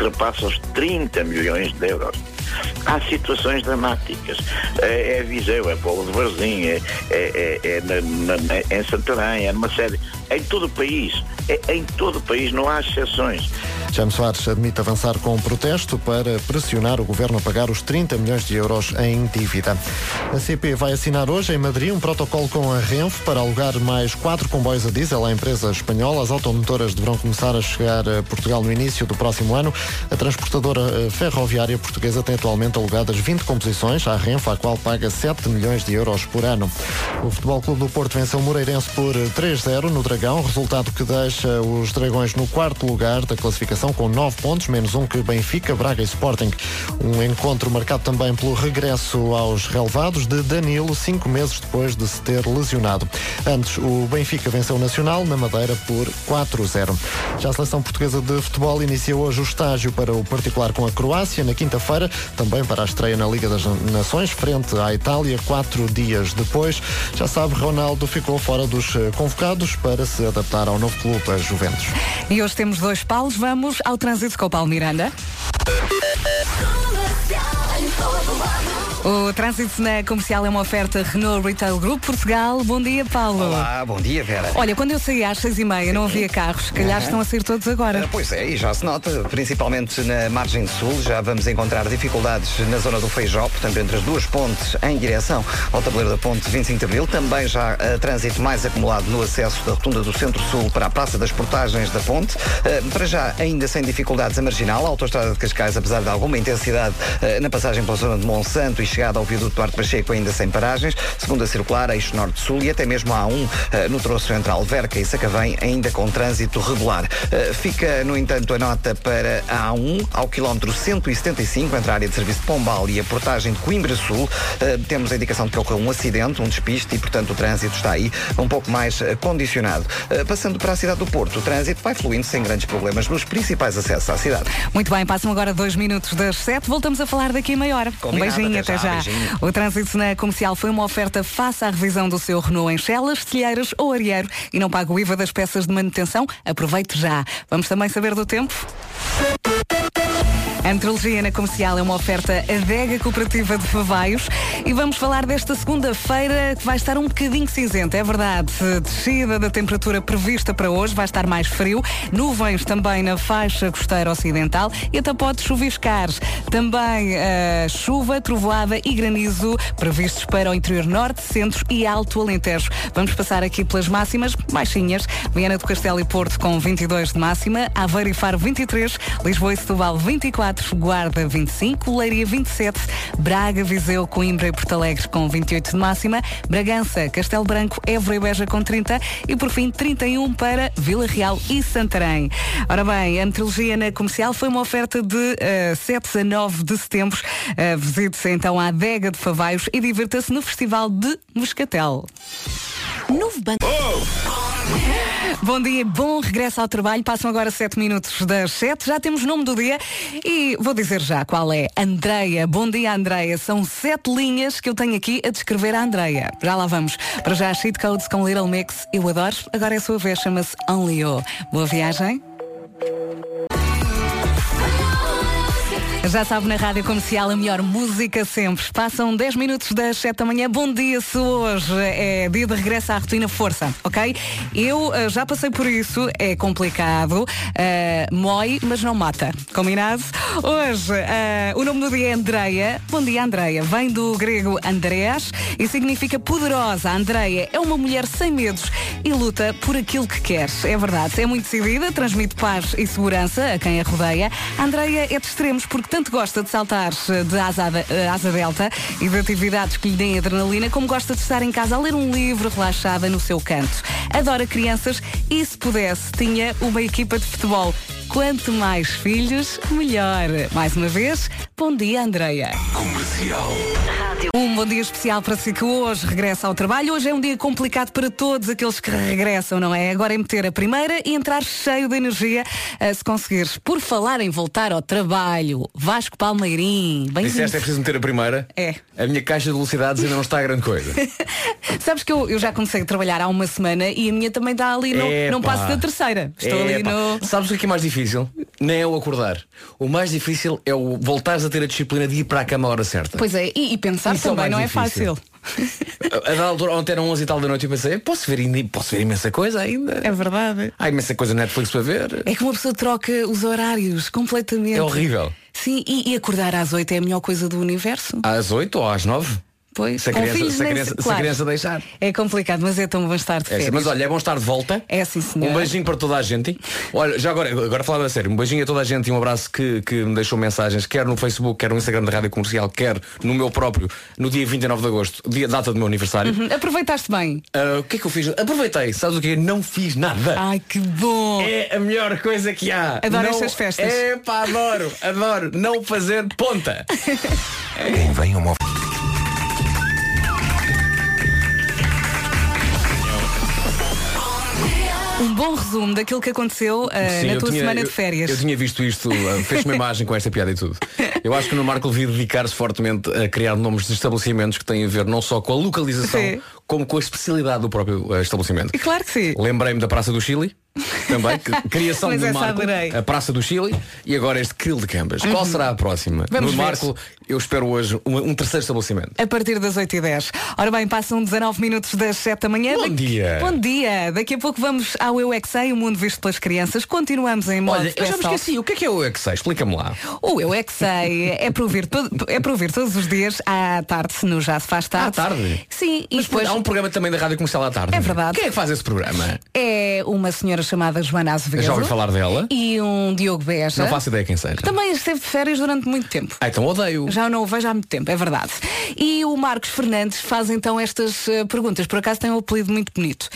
ultrapassa os 30 milhões de euros. Há situações dramáticas. É, é Viseu, é Paulo de Varzim, é, é, é, é na, na, em Santarém, é numa série. Em todo o país. É, em todo o país, não há exceções. James Soares admite avançar com um protesto para pressionar o governo a pagar os 30 milhões de euros em dívida. A CP vai assinar hoje em Madrid um protocolo com a Renfe para alugar mais quatro comboios a diesel à empresa espanhola. As automotoras deverão começar a chegar a Portugal no início do próximo ano. A transportadora eh, ferroviária portuguesa tem atualmente alugadas 20 composições à Renfe, à qual paga 7 milhões de euros por ano. O Futebol Clube do Porto venceu o Moreirense por 3-0 no Dragão, resultado que deixa os Dragões no quarto lugar da classificação com 9 pontos, menos um que Benfica, Braga e Sporting. Um encontro marcado também pelo regresso aos relevados de Danilo, cinco meses depois de se ter lesionado. Antes, o Benfica venceu o Nacional na Madeira por 4-0. Já a seleção portuguesa de futebol inicia hoje o estágio para o particular com a Croácia, na quinta-feira, também para a estreia na Liga das Nações, frente à Itália, quatro dias depois. Já sabe, Ronaldo ficou fora dos convocados para se adaptar ao novo clube, a Juventus. E hoje temos dois paus, vamos ao trânsito com o Paulo Miranda. O trânsito na comercial é uma oferta Renault Retail Group Portugal. Bom dia, Paulo. Olá, bom dia, Vera. Olha, quando eu saí às seis e meia não havia carros, se calhar estão a sair todos agora. Uh, pois é, e já se nota, principalmente na margem sul, já vamos encontrar dificuldades na zona do Feijó, portanto, entre as duas pontes em direção ao tabuleiro da ponte 25 de Abril. Também já uh, trânsito mais acumulado no acesso da rotunda do Centro-Sul para a Praça das Portagens da Ponte. Uh, para já, ainda sem dificuldades a marginal, a autoestrada de Cascais, apesar de alguma intensidade na passagem pela zona de Monsanto e chegada ao viaduto Duarte Pacheco ainda sem paragens, segunda circular, eixo norte-sul e até mesmo a A1 eh, no troço entre Alverca e Sacavém, ainda com trânsito regular. Eh, fica, no entanto, a nota para a A1 ao quilómetro 175 entre a área de serviço de Pombal e a portagem de Coimbra Sul. Eh, temos a indicação de que ocorreu um acidente, um despiste e, portanto, o trânsito está aí um pouco mais condicionado. Passando para a cidade do Porto, o trânsito vai fluindo sem grandes problemas nos principais acessos à cidade. Muito bem, passam agora dois minutos das sete. Voltamos a falar daqui a meia hora. Combinado, um beijinho, até até já, já. beijinho. O trânsito na comercial foi uma oferta face à revisão do seu Renault em Chelas, Telheiras ou Arieiro e não paga o IVA das peças de manutenção. Aproveite já. Vamos também saber do tempo? Antrologia na Comercial é uma oferta adega cooperativa de Favaios e vamos falar desta segunda-feira que vai estar um bocadinho cinzenta, é verdade. Descida da temperatura prevista para hoje, vai estar mais frio, nuvens também na faixa costeira ocidental e até pode chuviscar. Também uh, chuva, trovoada e granizo previstos para o interior norte, centro e alto Alentejo. Vamos passar aqui pelas máximas baixinhas. Viana do Castelo e Porto com 22 de máxima, Aveiro e Faro 23, Lisboa e Setúbal 24, Guarda 25, Leiria 27, Braga, Viseu, Coimbra e Porto Alegre com 28 de máxima, Bragança, Castelo Branco, Évora e Beja com 30 e por fim 31 para Vila Real e Santarém. Ora bem, a meteorologia na comercial foi uma oferta de uh, 7 a 9 de setembro. Uh, Visite-se então à adega de Favaios e divirta-se no Festival de Moscatel. Novo banco. Bom dia, bom regresso ao trabalho. Passam agora 7 minutos das 7. Já temos nome do dia e vou dizer já qual é. Andreia. Bom dia, Andreia. São sete linhas que eu tenho aqui a descrever a Andreia. Já lá vamos. Para já, Cheat Codes com Little Mix. Eu adoro. Agora é a sua vez. Chama-se Only. Boa viagem. Já sabe, na Rádio Comercial, a melhor música sempre. Passam 10 minutos das 7 da manhã. Bom dia, se hoje é dia de regresso à rotina, força, ok? Eu uh, já passei por isso, é complicado, uh, mói, mas não mata. Combinado? Hoje, uh, o nome do dia é Andreia. Bom dia, Andreia. Vem do grego Andreas e significa poderosa. Andreia é uma mulher sem medos e luta por aquilo que quer. É verdade, é muito decidida, transmite paz e segurança a quem a rodeia. Andreia é de extremos porque tanto gosta de saltar de asa, asa delta e de atividades que lhe deem adrenalina, como gosta de estar em casa a ler um livro relaxada no seu canto. Adora crianças e, se pudesse, tinha uma equipa de futebol. Quanto mais filhos, melhor. Mais uma vez, bom dia, Andreia. Comercial. Um bom dia especial para si que hoje regressa ao trabalho. Hoje é um dia complicado para todos aqueles que regressam, não é? Agora é meter a primeira e entrar cheio de energia uh, se conseguires. Por falar em voltar ao trabalho, Vasco Palmeirim, bem Disseste é preciso meter a primeira? É. A minha caixa de velocidades ainda não está a grande coisa. Sabes que eu, eu já comecei a trabalhar há uma semana e a minha também está ali, não, não passo da terceira. Estou ali no. Sabes o que é mais difícil? Nem é o acordar. O mais difícil é o voltares a ter a disciplina de ir para a cama à hora certa. Pois é, e, e pensar Isso é também mais não é difícil. fácil. A, da altura, ontem eram 11 e tal da noite e pensei, posso ver, posso ver imensa coisa ainda. É verdade. Há imensa coisa na Netflix para ver. É que uma pessoa troca os horários completamente. É horrível. Sim, e, e acordar às oito é a melhor coisa do universo. Às 8 ou às 9? Pois, Se a criança, filhos se a criança, se- se a claro. criança deixar. É complicado, mas é tão bom estar de É, férias. sim, mas olha, é bom estar de volta. É sim, senhor. Um beijinho para toda a gente. Olha, já agora, agora falando a sério, um beijinho a toda a gente e um abraço que, que me deixou mensagens, quer no Facebook, quer no Instagram da Rádio Comercial, quer no meu próprio, no dia 29 de agosto, dia, data do meu aniversário. Hum, Aproveitaste bem. Ah, o que é que eu fiz? Aproveitei, sabes o que Não fiz nada. Ai, que bom. É a melhor coisa que há. Adoro Não- estas festas. É pá, adoro, adoro. Não fazer ponta. Quem vem uma Um bom resumo daquilo que aconteceu uh, Sim, na tua tinha- semana eu- de férias. Eu, tinha visto isto, uh, fez uma imagem com esta piada e tudo. Eu acho que o Nuno Marco devia dedicar-se fortemente a criar nomes de estabelecimentos que têm a ver não só com a localização, Sim. Como com a especialidade do próprio uh, estabelecimento. E claro que sim. Lembrei-me da Praça do Chile, também, que, criação do essa Marco, adorei. a Praça do Chile e agora este Krill de Cambas. Qual será a próxima? Uhum. Vamos no ver. Marco, eu espero hoje um, um terceiro estabelecimento. A partir das 8 e 10 Ora bem, passam 19 minutos das 7 da manhã. Bom Daqui- dia. Bom dia. Daqui a pouco vamos ao Eu é o mundo visto pelas crianças. Continuamos em modo Olha, eu já me esqueci, o que é que é o Exei? Explica-me lá. O Eu é é para ouvir, todo- é para ouvir todos os dias à tarde, no Já Se Faz Tarde. À tarde? Sim, e Mas depois há um programa também da Rádio Comercial à tarde. É verdade. Quem é que faz esse programa? é uma senhora chamada Joana Azevedo. Já ouvi falar dela. E um Diogo Beja. Não faço ideia quem seja. Também esteve de férias durante muito tempo. Ah, então odeio. Já não o vejo há muito tempo, é verdade. E o Marcos Fernandes faz então estas eh, perguntas. Por acaso tem um apelido muito bonito.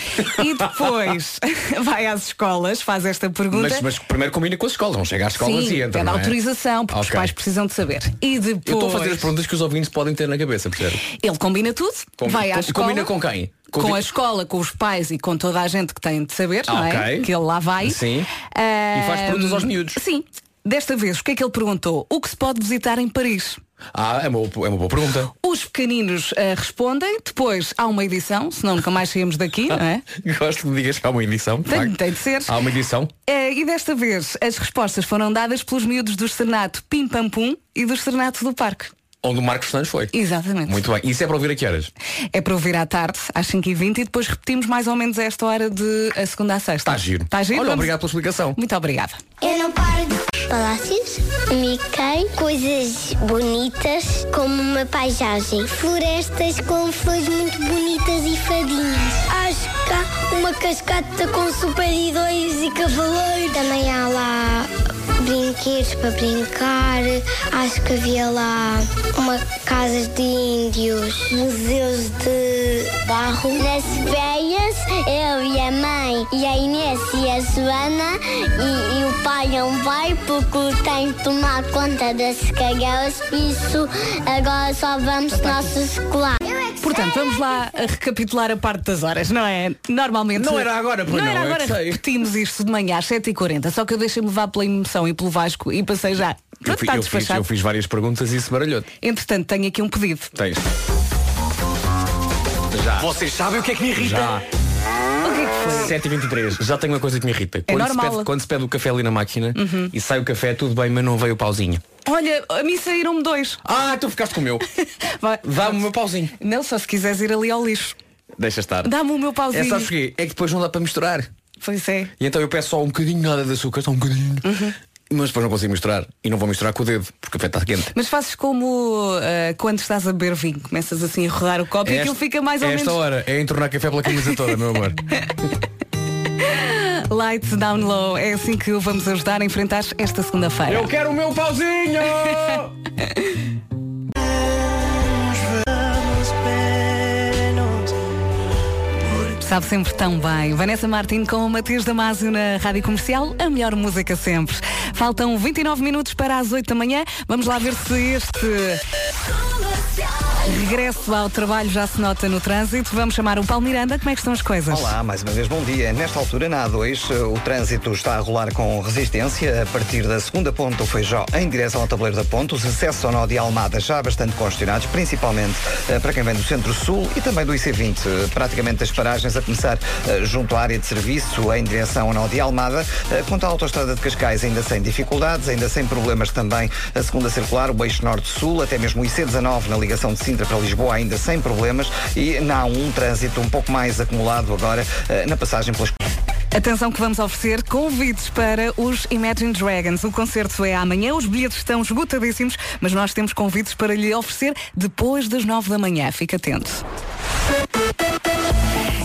E depois vai às escolas, faz esta pergunta. Mas, mas primeiro combina com as escolas, não chega às escolas Sim, e entra. pede é? autorização, porque os Ok. pais precisam de saber. E depois Eu estou a fazer as perguntas que os ouvintes podem ter na cabeça, percebe? ele combina tudo, Com- vai à com- escola. combina com quem? Com Com a escola, com os pais e com toda a gente que tem de saber, Ah, não é? ok. Que ele lá vai. Sim. Ah, E faz perguntas aos miúdos. Sim. Desta vez, o que é que ele perguntou? O que se pode visitar em Paris? Ah, é uma, boa- é uma boa pergunta. Os pequeninos ah, respondem, depois há uma edição, senão nunca mais saímos daqui, não é? Gosto que me digas que há uma edição. de Tem, tem de ser. Há uma edição. Eh, e desta vez as respostas foram dadas pelos miúdos do Serenato Pim Pam Pum e do Serenato do Parque. Onde o Marcos Santos foi. Exatamente. Muito bem. Isso é para ouvir a que horas? É para ouvir à tarde, às 5h20 e depois repetimos mais ou menos esta hora de a segunda a sexta. Está giro. Está giro? Olha, Vamos- obrigado pela explicação. Muito obrigada. Eu não paro de palácios, Mickey, coisas bonitas, como uma paisagem, florestas com flores muito bonitas e fadinhas. Acho que há uma cascata com super-heróis e cavaleiros. Também há lá brinquedos para brincar. Acho que havia lá uma casa de índios, museus de barro. Nas férias, eu e a mãe e a Inês e a Joana e, e o pai não vai porque tem que tomar conta das caguelas, por isso agora só vamos nosso escolar. Portanto, vamos lá a recapitular a parte das horas, não é? Normalmente. Não era agora, pois Não não, era é agora, sei. repetimos isto de manhã às 7h40, só que eu deixei-me levar pela emoção e pelo Vasco e passei já. Eu, fi- está eu fiz, eu fiz várias perguntas e isso baralhou-te. Entretanto, tenho aqui um pedido. Tens. Já. Vocês sabem o que é que me irrita? Já. O que é que foi? 7h23. Já tenho uma coisa que me irrita. Quando, normal. Se pede, quando se pede o café ali na máquina e sai o café, tudo bem, mas não veio o pauzinho. Olha, a mim saíram-me dois. Ah, tu ficaste com o meu. Dá-me o meu pauzinho. Não, só se quiseres ir ali ao lixo. Deixa estar. Dá-me o meu pauzinho. É sabes porquê? É que depois não dá para misturar. Pois é. E então eu peço só um bocadinho nada de açúcar, só um bocadinho. Mas depois não consigo misturar. E não vou misturar com o dedo, porque o café está quente. Mas fazes como ah, quando estás a beber vinho, começas assim a rodar o copo e aquilo fica mais ou esta menos hora é entornar café pela camisa toda, meu amor. light down low. É assim que o vamos ajudar a enfrentar esta segunda-feira. Eu quero o meu pauzinho! Sabe sempre tão bem. Vanessa Martin com o Matias Damasio na Rádio Comercial, a melhor música sempre. Faltam 29 minutos para as 8 da manhã. Vamos lá ver se este Regresso ao trabalho já se nota no trânsito. Vamos chamar o Paulo Miranda. Como é que estão as coisas? Olá, mais uma vez bom dia. Nesta altura, na A2, eh, o trânsito está a rolar com resistência a partir da segunda ponta do Feijó em direção ao tabuleiro da ponte. Os acessos ao nó de Almada já bastante congestionados, principalmente eh, para quem vem do centro-sul e também do IC20. Eh, Praticamente as paragens a começar junto à área de serviço em direção ao nó de Almada. Quanto à autoestrada de Cascais, ainda sem dificuldades, ainda sem problemas também a segunda circular, o eixo norte-sul, até mesmo o IC19 na ligação de Sintra para Lisboa, ainda sem problemas. E na A1, trânsito um pouco mais acumulado agora eh, na passagem pelas Atenção que vamos oferecer convites para os Imagine Dragons. O concerto é amanhã, os bilhetes estão esgotadíssimos, mas nós temos convites para lhe oferecer depois das nove da manhã. Fique atento.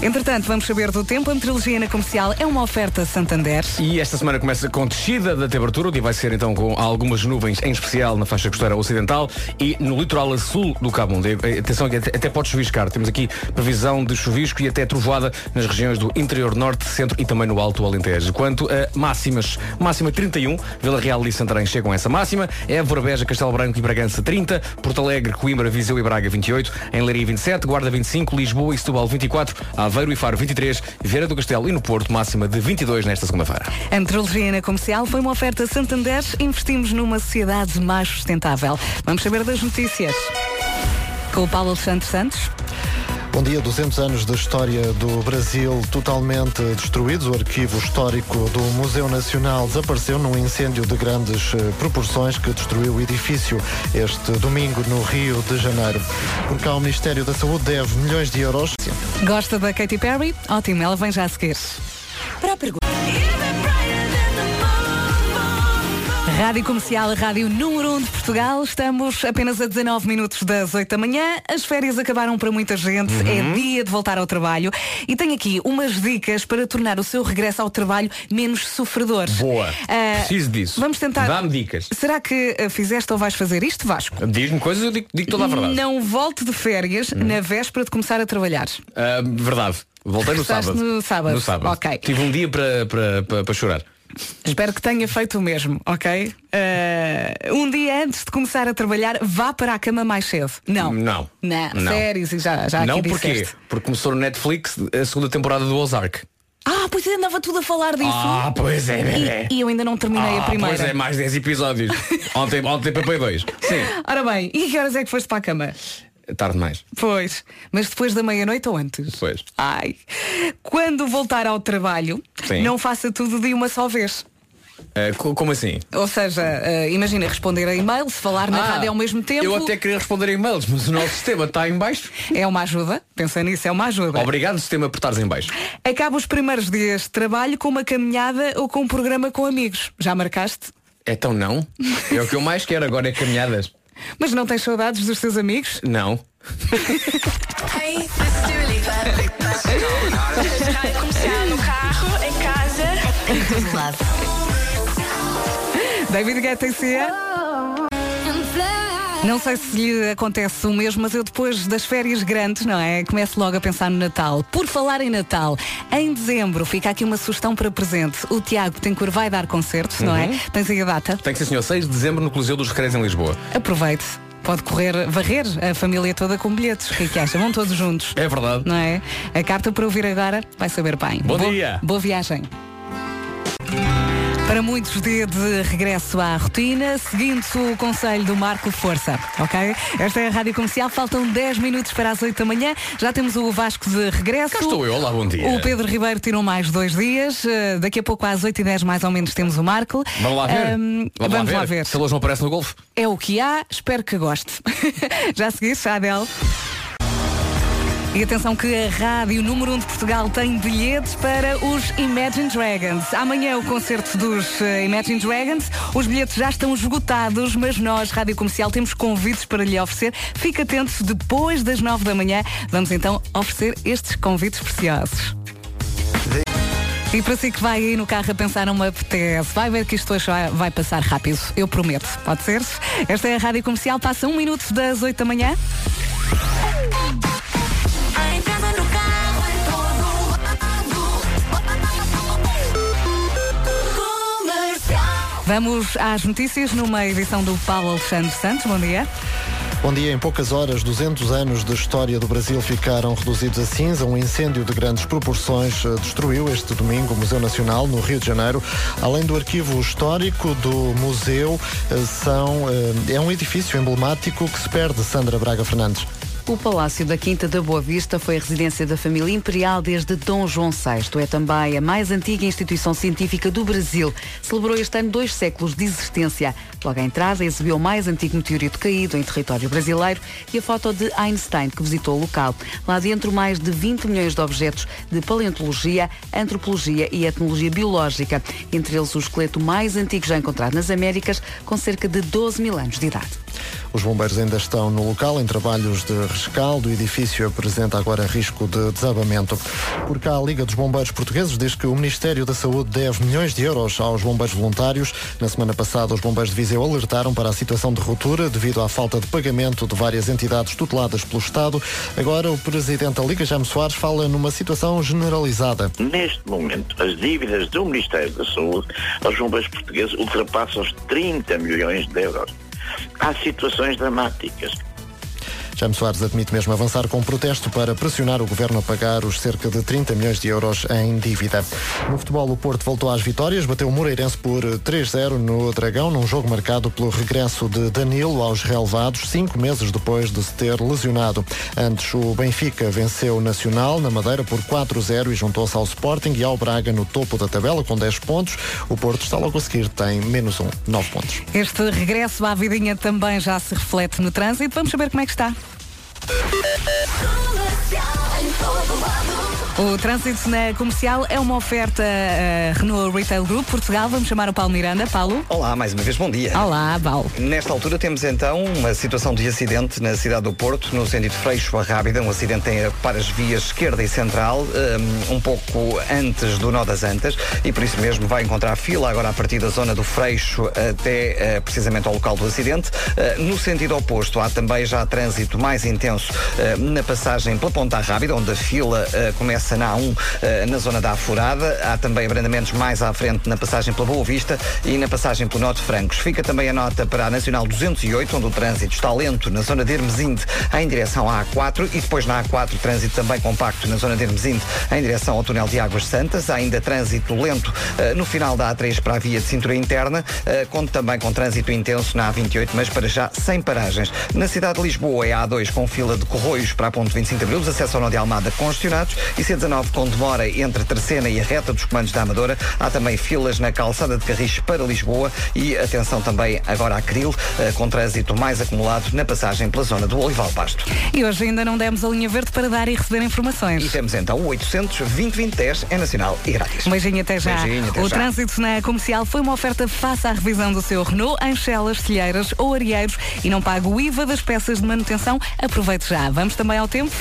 Entretanto, vamos saber do tempo. A meteorologia na comercial é uma oferta Santander. E esta semana começa com descida da temperatura. O dia vai ser então com algumas nuvens, em especial na faixa costeira ocidental e no litoral sul do Cabo Mundo. Eh, Atenção até até pode chuviscar. Temos aqui previsão de chuvisco e até trovoada nas regiões do interior norte, centro e também no alto Alentejo. Quanto a máximas, máxima 31, Vila Real e Santarém chegam a essa máxima. Évora, Beja, Castelo Branco e Bragança 30, Porto Alegre, Coimbra, Viseu e Braga 28, em Leiria 27, Guarda 25, Lisboa e Setúbal 24, Aveiro e Faro 23, Vieira do Castelo e no Porto máxima de 22 nesta segunda-feira. A meteorologia na comercial foi uma oferta Santander. Investimos numa sociedade mais sustentável. Vamos saber das notícias. Com o Paulo Alexandre Santos. Bom dia, 200 anos de história do Brasil totalmente destruídos. O arquivo histórico do Museu Nacional desapareceu num incêndio de grandes eh, proporções que destruiu o edifício este domingo no Rio de Janeiro. Por cá, o Ministério da Saúde deve milhões de euros. Gosta da Katy Perry? Ótimo, ela vem já a seguir. Para a pergunta. Rádio Comercial, a Rádio número 1 um de Portugal. Estamos apenas a 19 minutos das 8 da manhã. As férias acabaram para muita gente. É dia de voltar ao trabalho. E tenho aqui umas dicas para tornar o seu regresso ao trabalho menos sofredor. Boa. Ah, Preciso disso. Vamos tentar. Dá-me dicas. Será que ah, fizeste ou vais fazer isto, Vasco? Diz-me coisas, eu digo, digo toda a verdade. Não volte de férias na véspera de começar a trabalhar. Ah, verdade. Voltei no sábado. no sábado. No sábado. Ok. Tive um dia para, para, para, para chorar. Espero que tenha feito o mesmo, ok? Ah, um dia antes de começar a trabalhar, vá para a cama mais cedo. Não. Não. Não, e já, já não porquê? disseste. Porque começou no Netflix a segunda temporada do Ozark. Ah, pois eu andava tudo a falar disso. Ah, pois é, bebê. E, e eu ainda não terminei ah, a primeira. Pois é, mais 10 episódios. ontem, ontem papei dois. Sim. Ora bem, e que horas é que foste para a cama? Tarde demais. Pois, mas depois da meia-noite ou antes? Depois. Ai, quando voltar ao trabalho, Sim. não faça tudo de uma só vez. Co- como assim? Ou seja, eh, imagina responder a e-mail, se falar na Ah, rádio ao mesmo tempo. Eu até queria responder e-mails, mas o nosso sistema está em baixo. É uma ajuda, pensa nisso, é uma ajuda. Obrigado, sistema, por estares em baixo. Acaba os primeiros dias de trabalho com uma caminhada ou com um programa com amigos. Já marcaste? Então não. É o que eu mais quero agora é caminhadas. Mas não tens saudades dos teus amigos? Não. Hey, this is Dua Lipa. Rádio comercial no carro, em casa. Em todo lado. David Guetta e Cia? Não sei se lhe acontece o mesmo, mas eu depois das férias grandes, não é? Começo logo a pensar no Natal. Por falar em Natal, em dezembro fica aqui uma sugestão para presente. O Tiago Tencourt vai dar concertos, não é? Tens aí a data? Tem que ser senhor 6 de dezembro no Coliseu dos Recreios em Lisboa. Aproveite. Pode correr, varrer a família toda com bilhetes. O que é que acha? Vão todos juntos. É verdade. Não é? A carta para ouvir agora vai saber bem. Bom Boa- dia. Boa viagem. Para muitos, dia de regresso à rotina, seguindo o conselho do Marco Força, ok? Esta é a Rádio Comercial, faltam 10 minutos para as 8 da manhã, já temos o Vasco de regresso. Cá estou eu, olá, bom dia. O Pedro Ribeiro tirou mais dois dias, eh, daqui a pouco às 8 e 10 mais ou menos temos o Marco. Vamos lá ver. Ahm, vamos, vamos lá ver. Se ele hoje não aparece no golfe. É o que há, espero que goste. Já seguiste, Adel? E atenção que a Rádio Número 1 de Portugal tem bilhetes para os Imagine Dragons. Amanhã é o concerto dos eh, Imagine Dragons. Os bilhetes já estão esgotados, mas nós, Rádio Comercial, temos convites para lhe oferecer. Fique atento, depois das 9 da manhã, vamos então oferecer estes convites preciosos. E para si que vai aí no carro a pensar me apetece, vai ver que isto hoje vai passar rápido, eu prometo, pode ser? Esta é a Rádio Comercial, passa um minuto das 8 da manhã. Vamos às notícias numa edição do Paulo Alexandre Santos, bom dia. Bom dia. Em poucas horas, 200 anos de história do Brasil ficaram reduzidos a cinza. Um incêndio de grandes proporções eh, destruiu este domingo o Museu Nacional, no Rio de Janeiro. Além do arquivo histórico do museu, eh, são, eh, é um edifício emblemático que se perde, Sandra Braga Fernandes. O Palácio da Quinta da Boa Vista foi a residência da família imperial desde Dom João VI. É também a mais antiga instituição científica do Brasil. Celebrou este ano dois séculos de existência. Logo à entrada, exibiu o mais antigo meteorito caído em território brasileiro e a foto de Einstein, que visitou o local. Lá dentro, mais de 20 milhões de objetos de paleontologia, antropologia e etnologia biológica. Entre eles, o esqueleto mais antigo já encontrado nas Américas, com cerca de 12 mil anos de idade. Os bombeiros ainda estão no local em trabalhos de rescaldo. O edifício apresenta agora risco de desabamento. Por cá, a Liga dos Bombeiros Portugueses diz que o Ministério da Saúde deve milhões de euros aos bombeiros voluntários. Na semana passada, os bombeiros de Viseu alertaram para a situação de ruptura devido à falta de pagamento de várias entidades tuteladas pelo Estado. Agora, o Presidente da Liga, Jaime Soares, fala numa situação generalizada. Neste momento, as dívidas do Ministério da Saúde aos bombeiros portugueses ultrapassam os 30 milhões de euros. Há situações dramáticas. Jaime Soares admite mesmo avançar com um protesto para pressionar o governo a pagar os cerca de 30 milhões de euros em dívida. No futebol, o Porto voltou às vitórias, bateu o Moreirense por 3-0 no Dragão, num jogo marcado pelo regresso de Danilo aos relevados, cinco meses depois de se ter lesionado. Antes, o Benfica venceu o Nacional na Madeira por 4-0 e juntou-se ao Sporting e ao Braga no topo da tabela com 10 pontos. O Porto está logo a seguir, tem menos um, 9 pontos. Este regresso à vidinha também já se reflete no trânsito. Vamos saber como é que está. Comercial en todo O trânsito na comercial é uma oferta uh, Renault Retail Group Portugal. Vamos chamar o Paulo Miranda. Paulo. Olá, mais uma vez, bom dia. Olá, Paulo. Nesta altura temos então uma situação de acidente na cidade do Porto, no sentido Freixo a Rábida, um acidente em, para as vias esquerda e central, um, um pouco antes do Nó das Antas, e por isso mesmo vai encontrar fila agora a partir da zona do Freixo até uh, precisamente ao local do acidente. Uh, no sentido oposto, há também já trânsito mais intenso na passagem pela Ponta Rábida, onde a fila começa na A1, na zona da Afurada. Há também abrandamentos mais à frente na passagem pela Boa Vista e na passagem pelo Norte Francos. Fica também a nota para a Nacional 208, onde o trânsito está lento na zona de Hermesinde em direção à A4 e depois na A4 trânsito também compacto na zona de Hermesinde em direção ao túnel de Águas Santas. Há ainda trânsito lento uh, no final da A3 para a via de cintura interna, uh, conto também com trânsito intenso na A28, mas para já sem paragens. Na cidade de Lisboa é a A2 com fila de Corroios para a ponto 25 de Abril, os acessos ao Nó de Almada congestionados e C19 com demora entre Terceira e a reta dos comandos da Amadora. Há também filas na calçada de Carris para Lisboa e atenção também agora a Cril, uh, com trânsito mais acumulado na passagem pela zona do Olival Pasto. E hoje ainda não demos a linha verde para dar e receber informações. E temos então o 800 2010 é nacional e grátis. Um beijinho até já. Beijinho, até o já. trânsito na comercial foi uma oferta faça à revisão do seu Renault em Chelas, Telheiras ou Arieiros e não paga o IVA das peças de manutenção. Aproveite já. Vamos também ao tempo.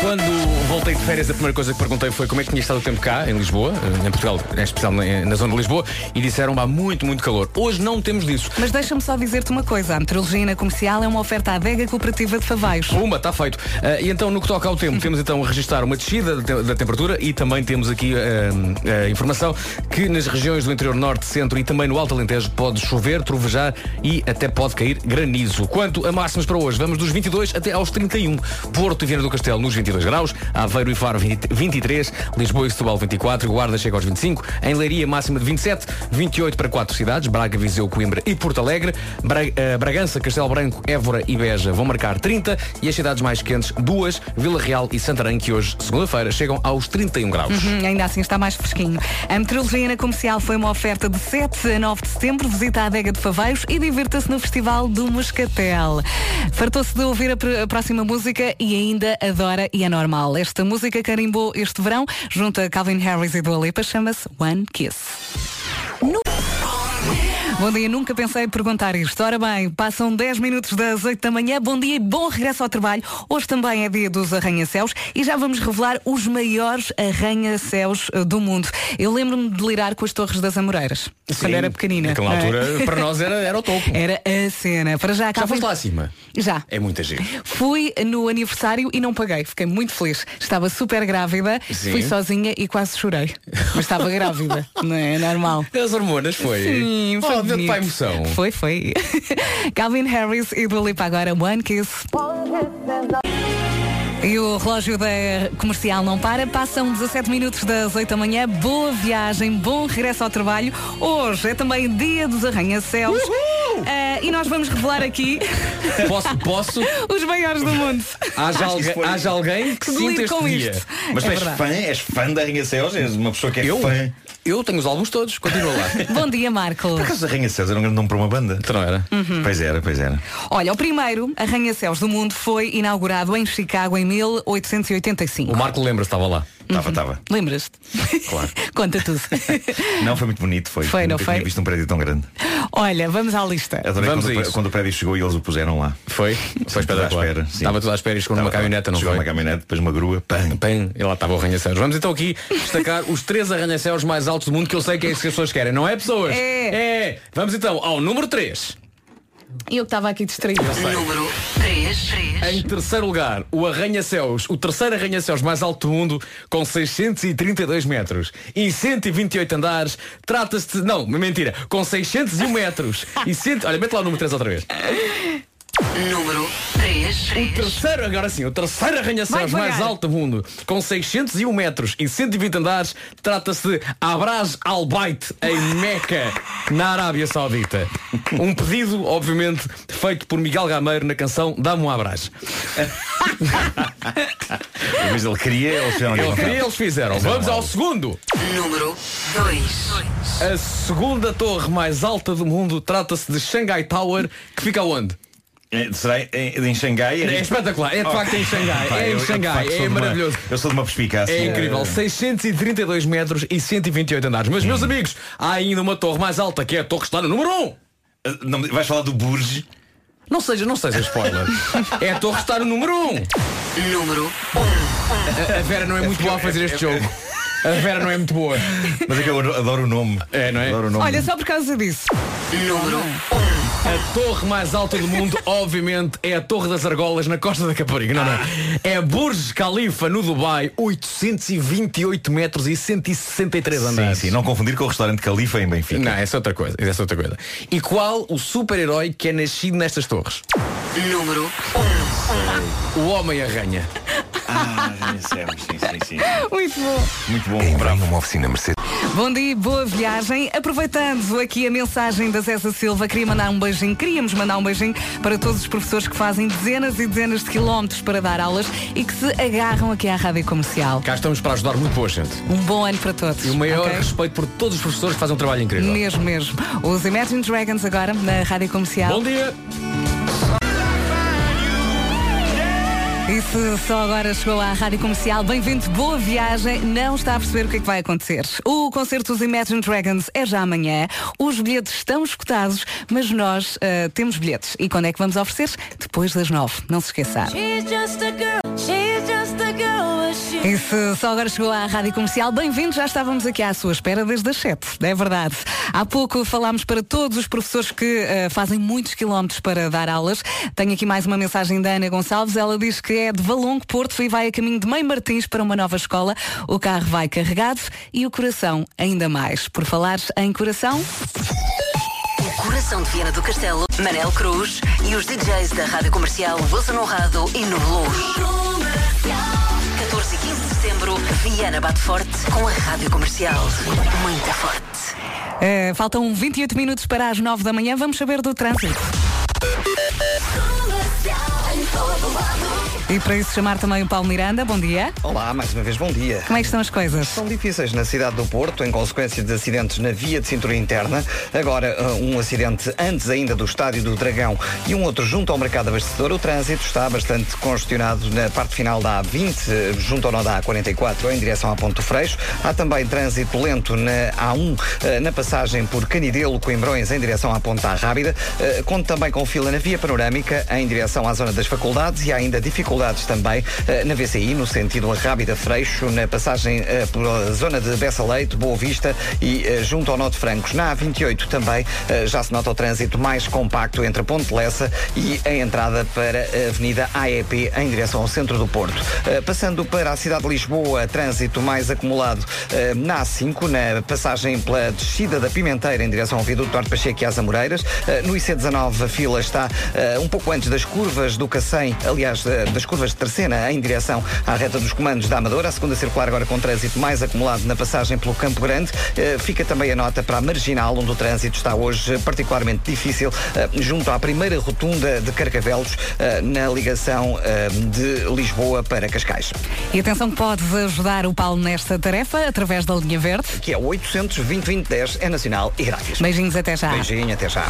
Quando voltei de férias, a primeira coisa que perguntei foi como é que tinha estado o tempo cá, em Lisboa, eh, em Portugal, em especial na, na zona de Lisboa, e disseram há muito, muito calor. Hoje não temos disso. Mas deixa-me só dizer-te uma coisa. A meteorologia na comercial é uma oferta à adega cooperativa de Favaios. Pumba, está feito. Ah, e então, no que toca ao tempo, temos então a registrar uma descida da, te- da temperatura e também temos aqui a informação que nas regiões do interior norte, centro e também no Alto Alentejo pode chover, trovejar e até pode cair granizo. Quanto a máximas para hoje, vamos dos 22 até aos 31. Porto e Viana do Castelo nos 22 graus, Aveiro e Faro 20 23, Lisboa e Setúbal 24, Guarda chega aos 25, em Leiria máxima de 27, 28 para quatro cidades, Braga, Viseu, Coimbra e Porto Alegre, Bra- eh, Bragança, Castelo Branco, Évora e Beja vão marcar 30 e as cidades mais quentes, duas, Vila Real e Santarém, que hoje, segunda-feira, chegam aos 31 graus. Hum, ainda assim está mais fresquinho. A meteorologia na comercial foi uma oferta de 7 a 9 de setembro. Visita a adega de Faveiros e divirta-se no Festival do Moscatel. Fartou-se de ouvir a, a próxima música e ainda adora e é normal. Esta música carimbou este verão junto a Calvin Harris e Dua Lipa. Chama-se One Kiss. Bom dia, nunca pensei perguntar isto. Ora bem, passam 10 minutos das 8 da manhã. Bom dia e bom regresso ao trabalho. Hoje também é dia dos arranha-céus e já vamos revelar os maiores arranha-céus eh, do mundo. Eu lembro-me de lirar com as Torres das Amoreiras, quando Sim, era pequenina. Naquela é? altura, para nós era, era o topo. Era a cena. Para já, Já foste lá acima? Já. É muita gente. Fui no aniversário e não paguei. Fiquei muito feliz. Estava super grávida, Sim. fui sozinha e quase chorei. Mas estava grávida, não é? É normal. As hormonas foi. Sim, foi Para a emoção. Foi, foi. Calvin Harris e Dua Lipa agora One Kiss. E o relógio da comercial não para. Passam 17 minutos das 8 da manhã. Boa viagem, bom regresso ao trabalho. Hoje é também dia dos arranha-céus. Ah, e nós vamos revelar aqui Posso, posso? os maiores do mundo. Haja, foi- haja alguém que Que sinta este com dia. isto. Mas É tu és verdade. fã, és fã da Arranha-Céus, és uma pessoa que é Eu? fã. Eu tenho os álbuns todos, continua lá. Bom dia, Marco. Por acaso Arranha-Céus era um grande nome para uma banda? Então não era? Pois era, pois era. Olha, o primeiro arranha-céus do mundo foi inaugurado em Chicago em 1885. O Marco lembra-se, estava lá. Estava, estava. Lembras-te? Claro. Conta tudo. Não, foi muito bonito, foi. Foi, não Nunca foi? tinha visto um prédio tão grande. Olha, vamos à lista. Adorei Vamos quando, a o- isso. quando o prédio chegou e eles o puseram lá. Foi? Foi tudo à espetacular. espera. Estava tudo à espera e chegou numa Estava- caminhoneta, não chegou foi? numa caminhonete, depois uma grua, pam. Bem, e lá estava o arranha-céus. Vamos então aqui destacar os três arranha-céus mais altos do mundo que eu sei que é isso que as pessoas querem, não é pessoas? É. É. Vamos então ao número 3. E eu que estava aqui distraída. Número 3. Em terceiro lugar, o arranha-céus, o terceiro arranha-céus mais alto do mundo, com 632 metros e 128 andares. Trata-se de. Não, mentira, com 601 metros e 100. Olha, mete lá o número 3 outra vez. Número 3. O terceiro, agora sim, o terceiro arranha-céus mais alto do mundo, com 601 metros e 120 andares, trata-se de Abraj Al Bait, em Meca, na Arábia Saudita. Um pedido, obviamente, feito por Miguel Gameiro na canção Dá-me um Abraj. Mas ele queria, eles fizeram Ele queria, eles fizeram. Vamos ao segundo. Número 2. A segunda torre mais alta do mundo trata-se de Shanghai Tower, que fica onde? Eh, Será em, em Xangai? É espetacular, é de facto em Xangai, é em Xangai, é maravilhoso. eu sou de uma perspicácia. É incrível, 632 metros e 128 andares. Mas, meus amigos, há ainda uma torre mais alta, que é a torre que está no número 1. Eh, não, vais falar do Burj? Não seja, não seja spoiler. é a torre que está no número 1. Número A, a Vera não é muito boa a fazer este jogo. A Vera não é muito boa. Mas é que eu adoro o nome. É, não é? Adoro o nome. Olha, só por causa disso. Número A torre mais alta do mundo, obviamente, é a Torre das Argolas na costa da Caparica. Não, não. É Burj Khalifa no Dubai, 828 metros e 163 Sim, andares. sim, não confundir com o restaurante Califa em Benfica. Não, essa é outra coisa. Essa é outra coisa. E qual o super-herói que é nascido nestas torres? Número O Homem-Arranha. Ah, sim, sim, sim, sim. Muito bom. Muito bom. Quem bravo. uma oficina Mercedes. Bom dia, boa viagem. Aproveitando aqui a mensagem da Zéza Silva, queria mandar um beijinho, queríamos mandar um beijinho para todos os professores que fazem dezenas e dezenas de quilómetros para dar aulas e que se agarram aqui à rádio comercial. Cá estamos para ajudar muito boa gente. Um bom ano para todos. E o maior ok? respeito por todos os professores que fazem um trabalho incrível. Mesmo, mesmo. Os Imagine Dragons agora na rádio comercial. Bom dia! E se só agora chegou à rádio comercial, bem-vindo, boa viagem. Não está a perceber o que é que vai acontecer. O concerto dos Imagine Dragons é já amanhã. Os bilhetes estão escutados, mas nós ah, temos bilhetes. E quando é que vamos oferecer? Depois das nove. Não se esqueça. E se só agora chegou à rádio comercial, bem-vindo, já estávamos aqui à sua espera desde as 7, é verdade. Há pouco falámos para todos os professores que eh, fazem muitos quilómetros para dar aulas. Tenho aqui mais uma mensagem da Ana Gonçalves, ela diz que é de Valongo, Porto e vai a caminho de Mãe Martins para uma nova escola. O carro vai carregado e o coração ainda mais. Por falar em coração, O coração de Viana do Castelo, Manel Cruz e os DJs da Rádio Comercial Wilson Honrado e Nuno Luz. 14 15 de setembro, Viana bate forte com a Rádio Comercial. Muito forte. eh, faltam 28 minutos para as 9 da manhã, vamos saber do trânsito. E para isso chamar também o Paulo Miranda, bom dia. Olá, mais uma vez bom dia. Como é que estão as coisas? São difíceis na cidade do Porto, em consequência de acidentes na via de cintura interna. Agora, uh, um acidente antes ainda do Estádio do Dragão e um outro junto ao mercado abastecedor. O trânsito está bastante congestionado na parte final da A20, eh, junto ao nó da A44, em direção à Ponto Freixo. Há também trânsito lento na A1, eh, na passagem por Canidelo, Coimbrões, em direção à Ponta Rábida. Eh, Conto também com fila na via panorâmica, em direção à zona das faculdades e há ainda dificuldades também eh, na VCI, no sentido Rábida Freixo, na passagem eh, pela zona de Bessa Leite, Boa Vista e eh, junto ao Norte Francos. Na A28 também já se nota o trânsito mais compacto entre Ponte Lessa e a entrada para a Avenida AEP em direção ao centro do Porto. Passando para a cidade de Lisboa, trânsito mais acumulado na A5, na passagem pela descida da Pimenteira em direção ao viaduto Norte Pacheco e às Amoreiras. No IC19 a fila está um pouco antes das curvas do Cacém, aliás, eh, curvas de Terceira em direção à reta dos comandos da Amadora. A segunda circular agora com trânsito mais acumulado na passagem pelo Campo Grande. Eh, Fica também a nota para a Marginal, onde o trânsito está hoje particularmente difícil, eh, junto à primeira rotunda de Carcavelos, eh, na ligação de Lisboa para Cascais. E atenção que podes ajudar o Paulo nesta tarefa através da linha verde. Que é o 800 2010 é nacional e grátis. Beijinhos até já. Beijinho, até já.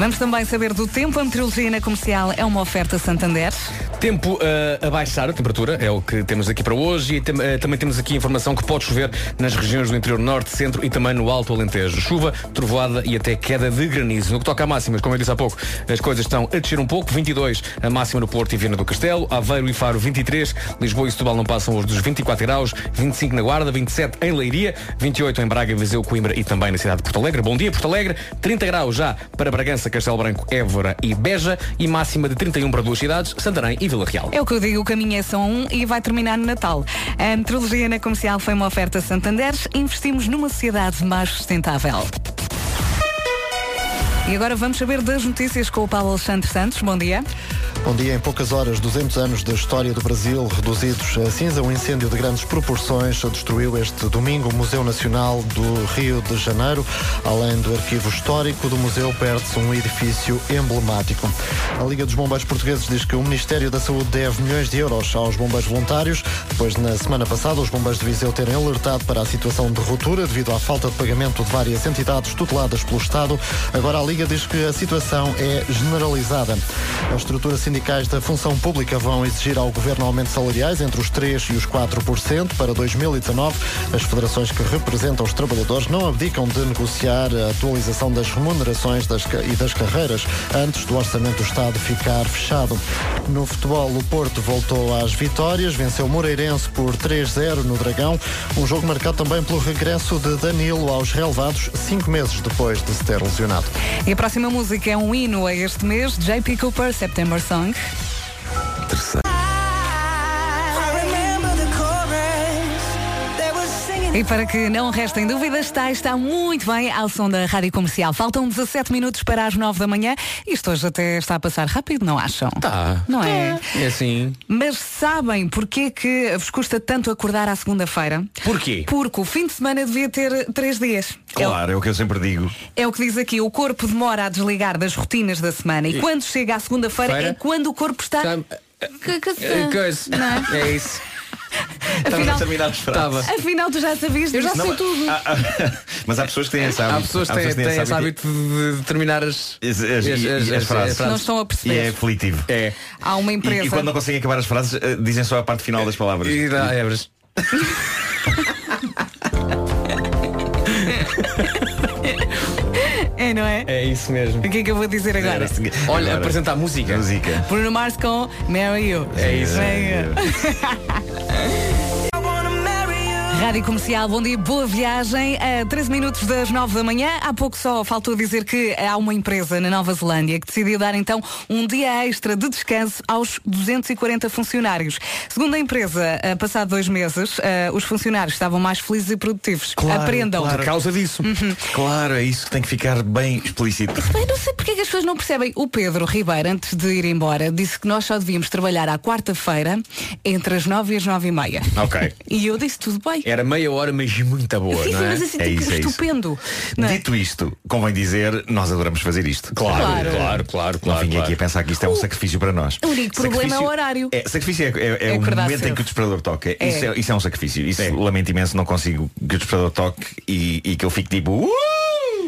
Vamos também saber do tempo. A meteorologia na comercial é uma oferta Santander. Tempo uh, a baixar a temperatura, é o que temos aqui para hoje e tem- uh, também temos aqui informação que pode chover nas regiões do interior norte, centro e também no Alto Alentejo. Chuva, trovoada e até queda de granizo. No que toca a máximas, como eu disse há pouco, as coisas estão a descer um pouco. 22 a máxima no Porto e Viana do Castelo, Aveiro e Faro 23, Lisboa e Setúbal não passam os dos 24 graus, 25 na Guarda, 27 em Leiria, 28 em Braga, Viseu, Coimbra e também na cidade de Porto Alegre. Bom dia, Porto Alegre. 30 graus já para Bragança, Castelo Branco, Évora e Beja e máxima de 31 para duas cidades, Santarém e Vila Real. É o que eu digo, o caminho é só um e vai terminar no Natal. A meteorologia na comercial foi uma oferta Santander. Investimos numa sociedade mais sustentável. E agora vamos saber das notícias com o Paulo Alexandre Santos. Bom dia. Bom dia. Em poucas horas, 200 anos da história do Brasil reduzidos a cinza. Um incêndio de grandes proporções destruiu este domingo o Museu Nacional do Rio de Janeiro. Além do arquivo histórico do museu, perde-se um edifício emblemático. A Liga dos Bombeiros Portugueses diz que o Ministério da Saúde deve milhões de euros aos bombeiros voluntários, depois na semana passada os bombeiros de Viseu terem alertado para a situação de ruptura devido à falta de pagamento de várias entidades tuteladas pelo Estado. Agora a Liga diz que a situação é generalizada. As estruturas sindicais da função pública vão exigir ao Governo aumentos salariais entre os 3% e os 4% para 2019. As federações que representam os trabalhadores não abdicam de negociar a atualização das remunerações das e das carreiras antes do Orçamento do Estado ficar fechado. No futebol, o Porto voltou às vitórias, venceu o Moreirense por 3-0 no Dragão. Um jogo marcado também pelo regresso de Danilo aos relevados, cinco meses depois de se ter lesionado. E a próxima música é um hino a este mês, JP Cooper, September Song. E para que não restem dúvidas, está, está muito bem ao som da Rádio Comercial. Faltam 17 minutos para as 9 da manhã. Isto hoje até está a passar rápido, não acham? Tá. Não é? É assim. Mas sabem porquê que vos custa tanto acordar à segunda-feira? Porquê? Porque o fim de semana devia ter três dias. É o- Claro, é o que eu sempre digo. É o que diz aqui, o corpo demora a desligar das rotinas da semana e, quando chega à segunda-feira Feira? é quando o corpo está. Que- que- É. Não é? É isso. Afinal, terminar as frases. Estava. afinal, tu já sabias, eu já Não, sei tudo. há- há- mas há pessoas que têm esse hábito. Há pessoas que têm, esse têm esse hábito de terminar as, e- as- e- e as frases. Não estão a E perceber. é aflitivo. É. Há uma E, empresa. e quando não conseguem acabar as frases, eh, dizem só a parte final das palavras. E dá hebras. É, não é? É isso mesmo. O que é que eu vou dizer agora? Olha, Agora, apresentar música. Música. Bruno Mars com Marry You. É isso. Rádio Comercial, bom dia, boa viagem. A 13 minutos das 9 da manhã. Há pouco só faltou dizer que há uma empresa na Nova Zelândia que decidiu dar então um dia extra de descanso aos 240 funcionários. Segundo a empresa, eh, passado dois meses, eh, os funcionários estavam mais felizes e produtivos. Claro, Aprendam. claro. Por causa disso. Claro, é isso que tem que ficar bem explícito. Bem, não sei porque é as pessoas não percebem. O Pedro Ribeiro, antes de ir embora, disse que nós só devíamos trabalhar à quarta-feira entre as 9 e as 9 e meia. Ok. E eu disse tudo bem. Era meia hora, mas muito boa, Sim, não sim, é? mas assim, É tipo, isso, é isso. estupendo. não é? Dito isto, convém dizer, nós adoramos fazer isto. Claro, Claro. claro, claro, Não claro. fiquem claro. aqui a pensar que isto é um sacrifício para nós. O único problema é o horário. É, sacrifício é, é- é É o momento cedo. em que o despertador toca. É. Isso, é, isso é um sacrifício. Isso É. lamento imenso, não consigo que o despertador toque e, e que eu fique tipo. "Uh!"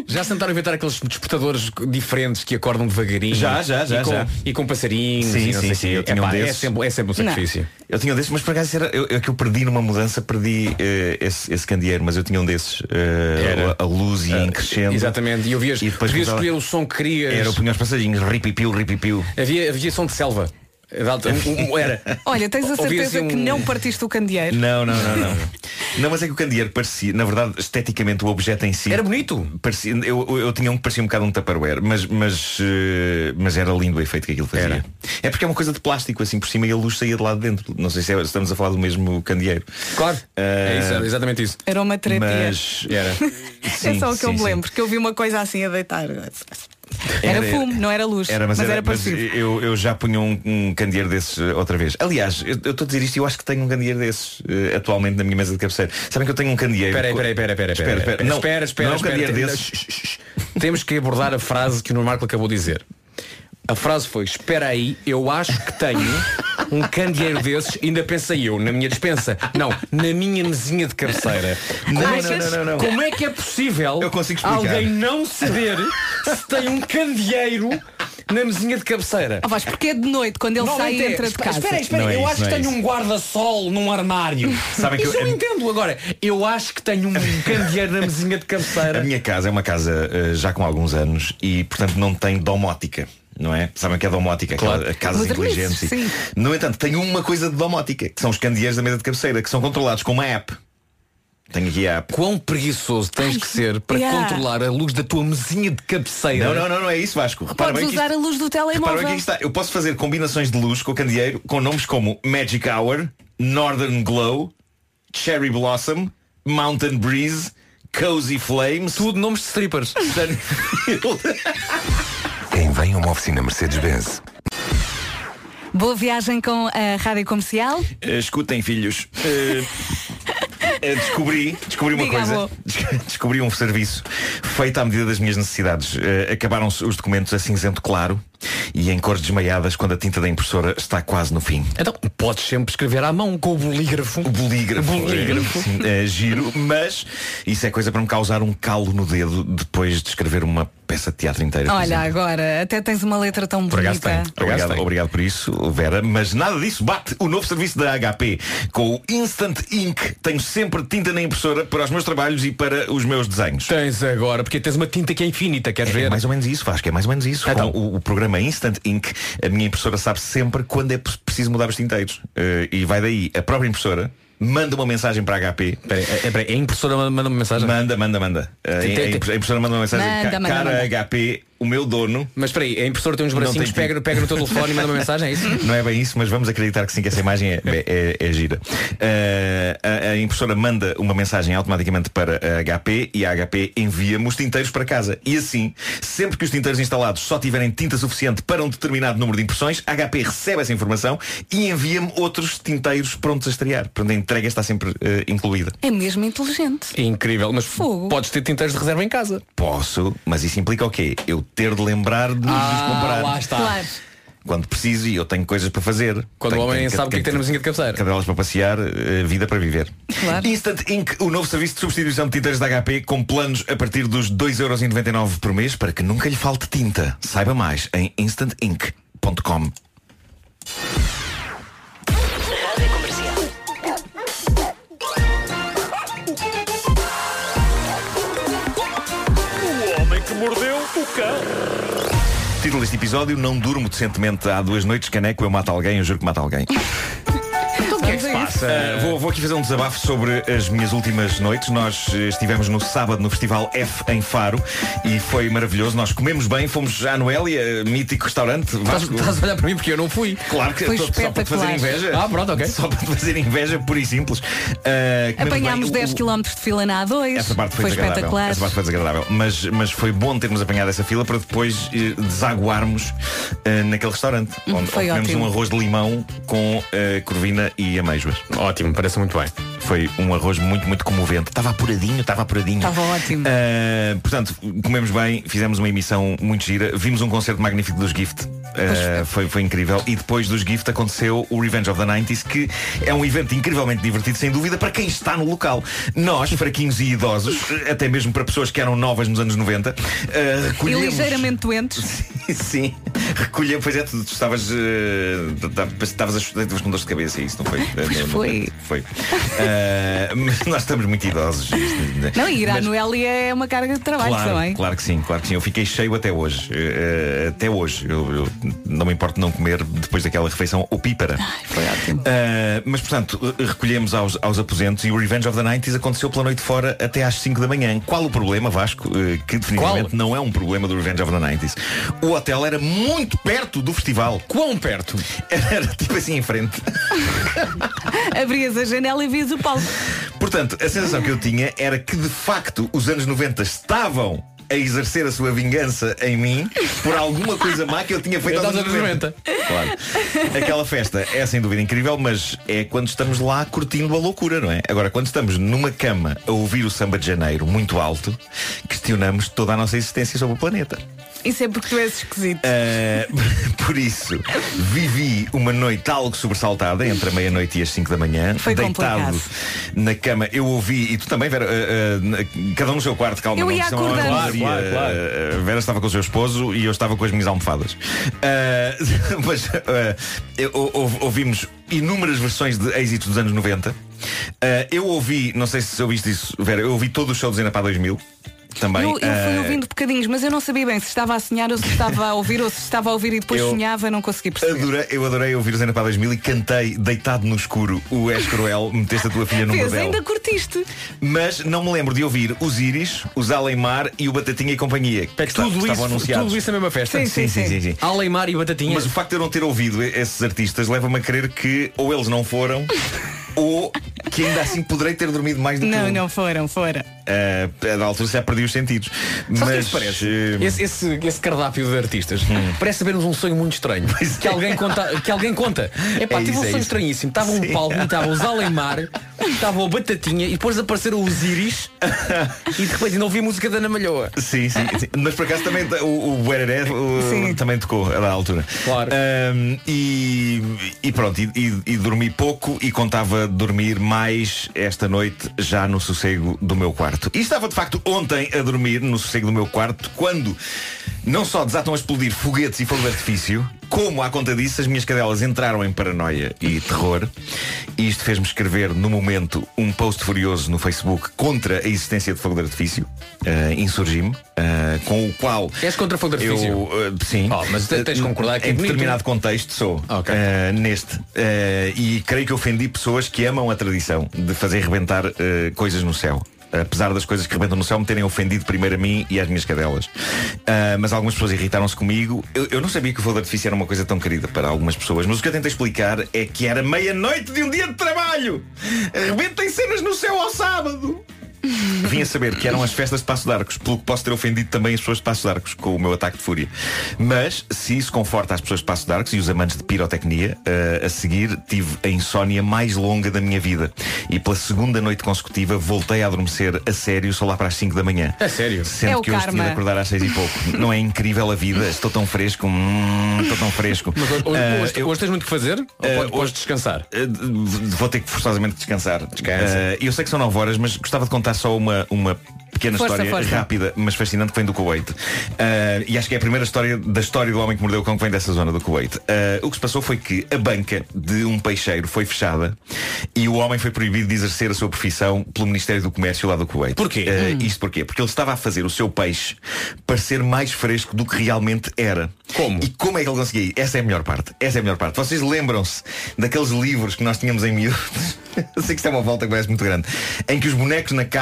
Já tentaram inventar aqueles despertadores diferentes que acordam devagarinho? Já, já, já, E com, já. E com passarinhos Sim, e não sim, sei sim, eu tinha um Epá, é, sempre, é sempre um sacrifício. Eu tinha um desses, mas por acaso era, eu, eu que eu perdi numa mudança, perdi eh, esse, esse candeeiro, mas eu tinha um desses. eh, Era. a, a luz ia em crescendo. Exatamente, e ouvias, E depois podias começava- escolher o som que querias. Era o punho aos passarinhos, ripipiu, ripipiu. Havia, havia som de selva. Um- um- Era. Olha, tens a certeza um- que não partiste o candeeiro? Não, não, não, não. Não, mas é que o candeeiro parecia, na verdade, esteticamente o objeto em si. Era bonito. Parecia, eu, eu- eu tinha um que parecia um bocado um tupperware, mas, mas, eh, mas era lindo o efeito que aquilo fazia. Era. É porque é uma coisa de plástico assim por cima e a luz saía de lá de dentro. Não sei se é- estamos a falar do mesmo candeeiro. Claro. Eh, É isso, era exatamente isso. Era uma terapia. Mas Era. é Sim, só o que eu sim, me sim. lembro, que eu vi uma coisa assim a deitar. Era, fumo, não era luz. Era, mas, era, mas parecido. eu, eu já punha um, um candeeiro desses eh, outra vez. Aliás, eu estou a dizer isto e eu acho que tenho um candeeiro desses eh, atualmente na minha mesa de cabeceira. Sabem que eu tenho um candeeiro. Espera espera espera espera aí, espera aí. Não, espera, espera, não é um espera, candeeiro tem- desses. Shh, shh, shh. Temos que abordar a frase que o Nuno Marco acabou de dizer. A frase foi, espera aí, eu acho que tenho um candeeiro desses, ainda pensei eu, na minha despensa. Não, na minha mesinha de cabeceira. Como, Não, é, não, que, não, não, não. como é que é possível Eu consigo explicar. alguém não saber se tem um candeeiro na mesinha de cabeceira? Ah, vais, porque é de noite, quando ele sai e é, entra de espera, casa. Espera aí, espera aí, Não é eu isso, acho que não é tenho isso. um guarda-sol num armário. Sabem que Isso eu- eu, entendo agora. Eu acho que tenho um candeeiro na mesinha de A cabeceira. minha casa é uma casa eh, já com alguns anos e, portanto, não tem domótica. Não é? Sabem o que é domótica? Aquela- Claro. casas Modernices, inteligentes. sim. No entanto, tenho uma coisa de domótica, que são os candeeiros da mesa de cabeceira, que são controlados com uma app. Tenho aqui a app. Quão preguiçoso tens que ser para yeah. controlar a luz da tua mesinha de cabeceira? Não, não, não, não é isso, Vasco. Repara Podes bem usar isto- a luz do Repara bem telemóvel. que aqui está. Eu posso fazer combinações de luz com o candeeiro com nomes como Magic Hour, Northern Glow, Cherry Blossom, Mountain Breeze, Cozy Flames. Tudo nomes de strippers. Vem a uma oficina Mercedes-Benz. Boa viagem com a rádio comercial. Eh, escutem, filhos. Eh, descobri, descobri uma Diga, coisa. Descobri um serviço feito à medida das minhas necessidades. Acabaram-se os documentos a cinzento claro e em cores desmaiadas quando a tinta da impressora está quase no fim. Então, podes sempre escrever à mão com o bolígrafo. O bolígrafo. Bolígrafo. eh, sim, eh, giro, mas isso é coisa para me causar um calo no dedo depois de escrever uma peça de teatro inteira. Olha, agora, até tens uma letra tão Por bonita. tem. Obrigado, tem. obrigado por isso, Vera. Mas nada disso bate o novo serviço da HP. Com o Instant Ink, tenho sempre tinta na impressora para os meus trabalhos e para os meus desenhos. Tens agora, porque tens uma tinta que é infinita, queres É ver? mais ou menos isso, Vasco, é mais ou menos isso. Então. Com o, o programa Instant Ink, a minha impressora sabe sempre quando é pre- preciso mudar os tinteiros. Eh, e vai daí a própria impressora, manda uma mensagem para a HP. Espera aí, é, a impressora manda uma mensagem? Manda, manda, manda. Eh, Tem- tem- a impre- a impressora manda uma mensagem. Manda, "Ca- manda, Cara manda." HP, o meu dono. Mas espera aí, a impressora tem uns bracinhos, tem pega, pega no teu telefone e manda uma mensagem, é isso? Não é bem isso, mas vamos acreditar que sim, que essa imagem é, é, é gira. Eh, a, a impressora manda uma mensagem automaticamente para a HP e a HP envia-me os tinteiros para casa. E assim, sempre que os tinteiros instalados só tiverem tinta suficiente para um determinado número de impressões, a HP recebe essa informação e envia-me outros tinteiros prontos a estrear. Portanto, a entrega está sempre eh, incluída. É mesmo inteligente. Incrível, mas Fogo. podes ter tinteiros de reserva em casa. Posso, mas isso implica o quê? Eu ter de lembrar de nos comprar. lá está. Claro. Quando preciso e eu tenho coisas para fazer. Quando Tenho- o homem tenho- sabe o que que tem na mesinha de cabeceira. Cadelas para passear, eh, vida para viver. Claro. Instant Ink, o novo serviço de substituição de tintas da HP com planos a partir dos 2,99€ por mês para que nunca lhe falte tinta. Saiba mais em instantink.com. Título deste episódio, não durmo decentemente há duas noites, caneco, eu mato alguém, eu juro que mato alguém. Passa? Uh, vou, vou aqui fazer um desabafo sobre as minhas últimas noites. Nós uh, estivemos no sábado no Festival F em Faro e foi maravilhoso. Nós comemos bem, fomos à Noélia, mítico restaurante. Estás, Vasco. estás a olhar para mim porque eu não fui. Claro que Foi só, só para te fazer inveja. Ah, pronto, ok. Só para te fazer inveja, pura e simples. Uh, Apanhámos bem. O- 10 km de fila na A2. Essa parte foi, foi desagradável. espetacular. Essa parte foi desagradável. Mas, mas foi bom termos apanhado essa fila para depois eh, desaguarmos eh, naquele restaurante. Hum, onde, foi onde comemos ótimo. um arroz de limão com eh, corvina e amêijoas. Ótimo, parece muito bem. Foi um arroz muito, muito comovente. Estava apuradinho, estava apuradinho. Estava ótimo. Ah, portanto, comemos bem, fizemos uma emissão muito gira, vimos um concerto magnífico dos Gift. Uh, foi, foi incrível. E depois dos Gift aconteceu o Revenge of the 90s, que é um evento incrivelmente divertido, sem dúvida, para quem está no local. Nós, fraquinhos e idosos, até mesmo para pessoas que eram novas nos anos 90, uh, E recolhemos. ligeiramente doentes. Sim, recolher, pois é, tu, tu estavas, uh, ta- estavas, a- estavas com dor de cabeça, isso não foi? Pois foi. Foi. Uh, mas nós estamos muito idosos. Não, e ir à Mas- Noélia é uma carga de trabalho Claro, também. claro que sim, claro que sim. Eu fiquei cheio até hoje. Eh, até hoje. Eu, eu não me importo não comer depois daquela refeição opípara. Foi ótimo. Eh, mas portanto, eh, recolhemos aos, aos aposentos e o Revenge of the 90s aconteceu pela noite fora até às 5 da manhã. Qual o problema, Vasco? Eh, que definitivamente não é um problema do Revenge of the 90s. O hotel era muito perto do festival. Quão perto? Era tipo assim em frente. Abrias a janela e vias o palco. Portanto, a sensação que eu tinha era que de facto os anos 90 estavam a exercer a sua vingança em mim por alguma coisa má que eu tinha feito aos anos 90. Claro. Aquela festa é sem dúvida incrível, mas é quando estamos lá curtindo a loucura, não é? Agora, quando estamos numa cama a ouvir o samba de janeiro muito alto, questionamos toda a nossa existência sobre o planeta. Isso é porque tu és esquisito. Uh, por isso, vivi uma noite algo sobressaltada entre a meia-noite e as 5 da manhã, Foi deitado complicado. na cama. Eu ouvi, e tu também, Vera, uh, uh, cada um no seu quarto, calma, Eu não ia acordando. claro, Claro, claro. Vera estava com o seu esposo e eu estava com as minhas almofadas. Uh, mas uh, eu- ou- ouvimos inúmeras versões de êxitos dos anos 90. Uh, eu ouvi, não sei se ouviste isso, Vera, eu ouvi todo o show do Zenapá 2000. Também. Eu, eu fui Uh, ouvindo bocadinhos, mas eu não sabia bem se estava a sonhar ou se estava a ouvir ou se estava a ouvir e depois Eu- sonhava, não consegui perceber. Adorei, eu adorei ouvir o Zena para 2000 e cantei deitado no escuro o És Cruel, meteste a tua filha no bordel. ainda curtiste. Mas não me lembro de ouvir os Íris, os Alemar e o Batatinha e companhia. Que está- Tudo estavam isso, anunciados. tudo isso na mesma festa. Sim, sim, sim, sim, sim. Aleimar e batatinha. Mas o facto de eu não ter ouvido esses artistas leva-me a crer que ou eles não foram ou que ainda assim poderei ter dormido mais do que Não, um. não foram, fora. Ah, a da altura já perdi os sentidos. É Mas que parece? eh, Esse, esse, esse cardápio de artistas parece saber-nos um sonho muito estranho. Que alguém conta. Que alguém conta. Epá, É tive isso, um é sonho isso. estranhíssimo. Estava um palco, estava os Alemar, estava o Batatinha e depois apareceram os Íris e de repente não ouvi música da Ana Malhoa. Sim, sim, sim. Mas por acaso também o, o Buereré também tocou a da altura. Claro. Ahm, e, e pronto, e, e- e dormi pouco e contava dormir mais esta noite já no sossego do meu quarto. E estava de facto ontem a dormir no sossego do meu quarto quando não só desatam a explodir foguetes e fogo de artifício, como à conta disso as minhas cadelas entraram em paranoia e terror. E isto fez-me escrever no momento um post furioso no Facebook contra a existência de fogo de artifício. Ah, Insurgi-me, ah, com o qual És contra fogo de artifício? eu, ah, sim. Oh, mas te- tens de concordar que é Em determinado contexto sou. Ok. ah, neste. E creio que ofendi pessoas que amam a tradição de fazer rebentar coisas no céu. Apesar das coisas que rebentam no céu me terem ofendido primeiro a mim e às minhas cadelas. Ah, mas algumas pessoas irritaram-se comigo. Eu, eu não sabia que o fogo de artifício era uma coisa tão querida para algumas pessoas, mas o que eu tentei explicar é que era meia-noite de um dia de trabalho. Rebentem cenas no céu ao sábado. Vim a saber que eram as festas de Passo de Arcos, pelo que posso ter ofendido também as pessoas de Passo de Arcos com o meu ataque de fúria. Mas, se isso conforta as pessoas de Passo de Arcos e os amantes de pirotecnia, eh, a seguir tive a insónia mais longa da minha vida. E pela segunda noite consecutiva voltei a adormecer a sério só lá para as 5 da manhã. A sério? Sendo É o que hoje karma. tive de acordar às 6 e pouco. Não é incrível a vida? Estou tão fresco. hum, estou tão fresco. Mas hoje, Ah, hoje- eu- hoje tens muito que fazer? Ou Eh, podes- podes hoje- descansar? Uh, Vou ter que forçosamente descansar. Descansa. Uh, eu sei que são 9 horas, mas gostava de contar só uma, uma pequena Força, história força. rápida, mas fascinante que vem do Kuwait. Uh, e acho que é a primeira história da história do homem que mordeu o cão que vem dessa zona do Kuwait. Uh, o que se passou foi que a banca de um peixeiro foi fechada e o homem foi proibido de exercer a sua profissão pelo Ministério do Comércio lá do Kuwait. Porquê? Uh, Isto porquê? Porque ele estava a fazer o seu peixe parecer mais fresco do que realmente era. Como? E como é que ele conseguia? ir? Essa é a melhor parte. Essa é a melhor parte. Vocês lembram-se daqueles livros que nós tínhamos em miúdos? Eu sei que isto é uma volta que parece muito grande. Em que os bonecos na capa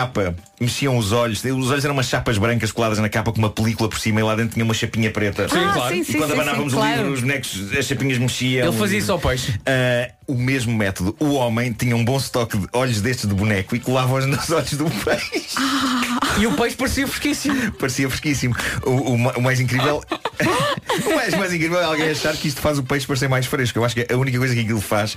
mexiam os olhos. Os olhos eram umas chapas brancas coladas na capa com uma película por cima e lá dentro tinha uma chapinha preta. Sim, ah, claro. sim, E sim, quando sim, abanávamos sim, o claro. livro, os bonecos, as chapinhas mexiam. Ele fazia isso ao peixe. Ah, o mesmo método. O homem tinha um bom estoque de olhos destes de boneco e colava-os nos olhos do peixe. E o peixe parecia fresquíssimo. Parecia fresquíssimo. O, o o mais incrível o mais, mais incrível é alguém achar que isto faz o peixe parecer mais fresco. Eu acho que a única coisa que aquilo faz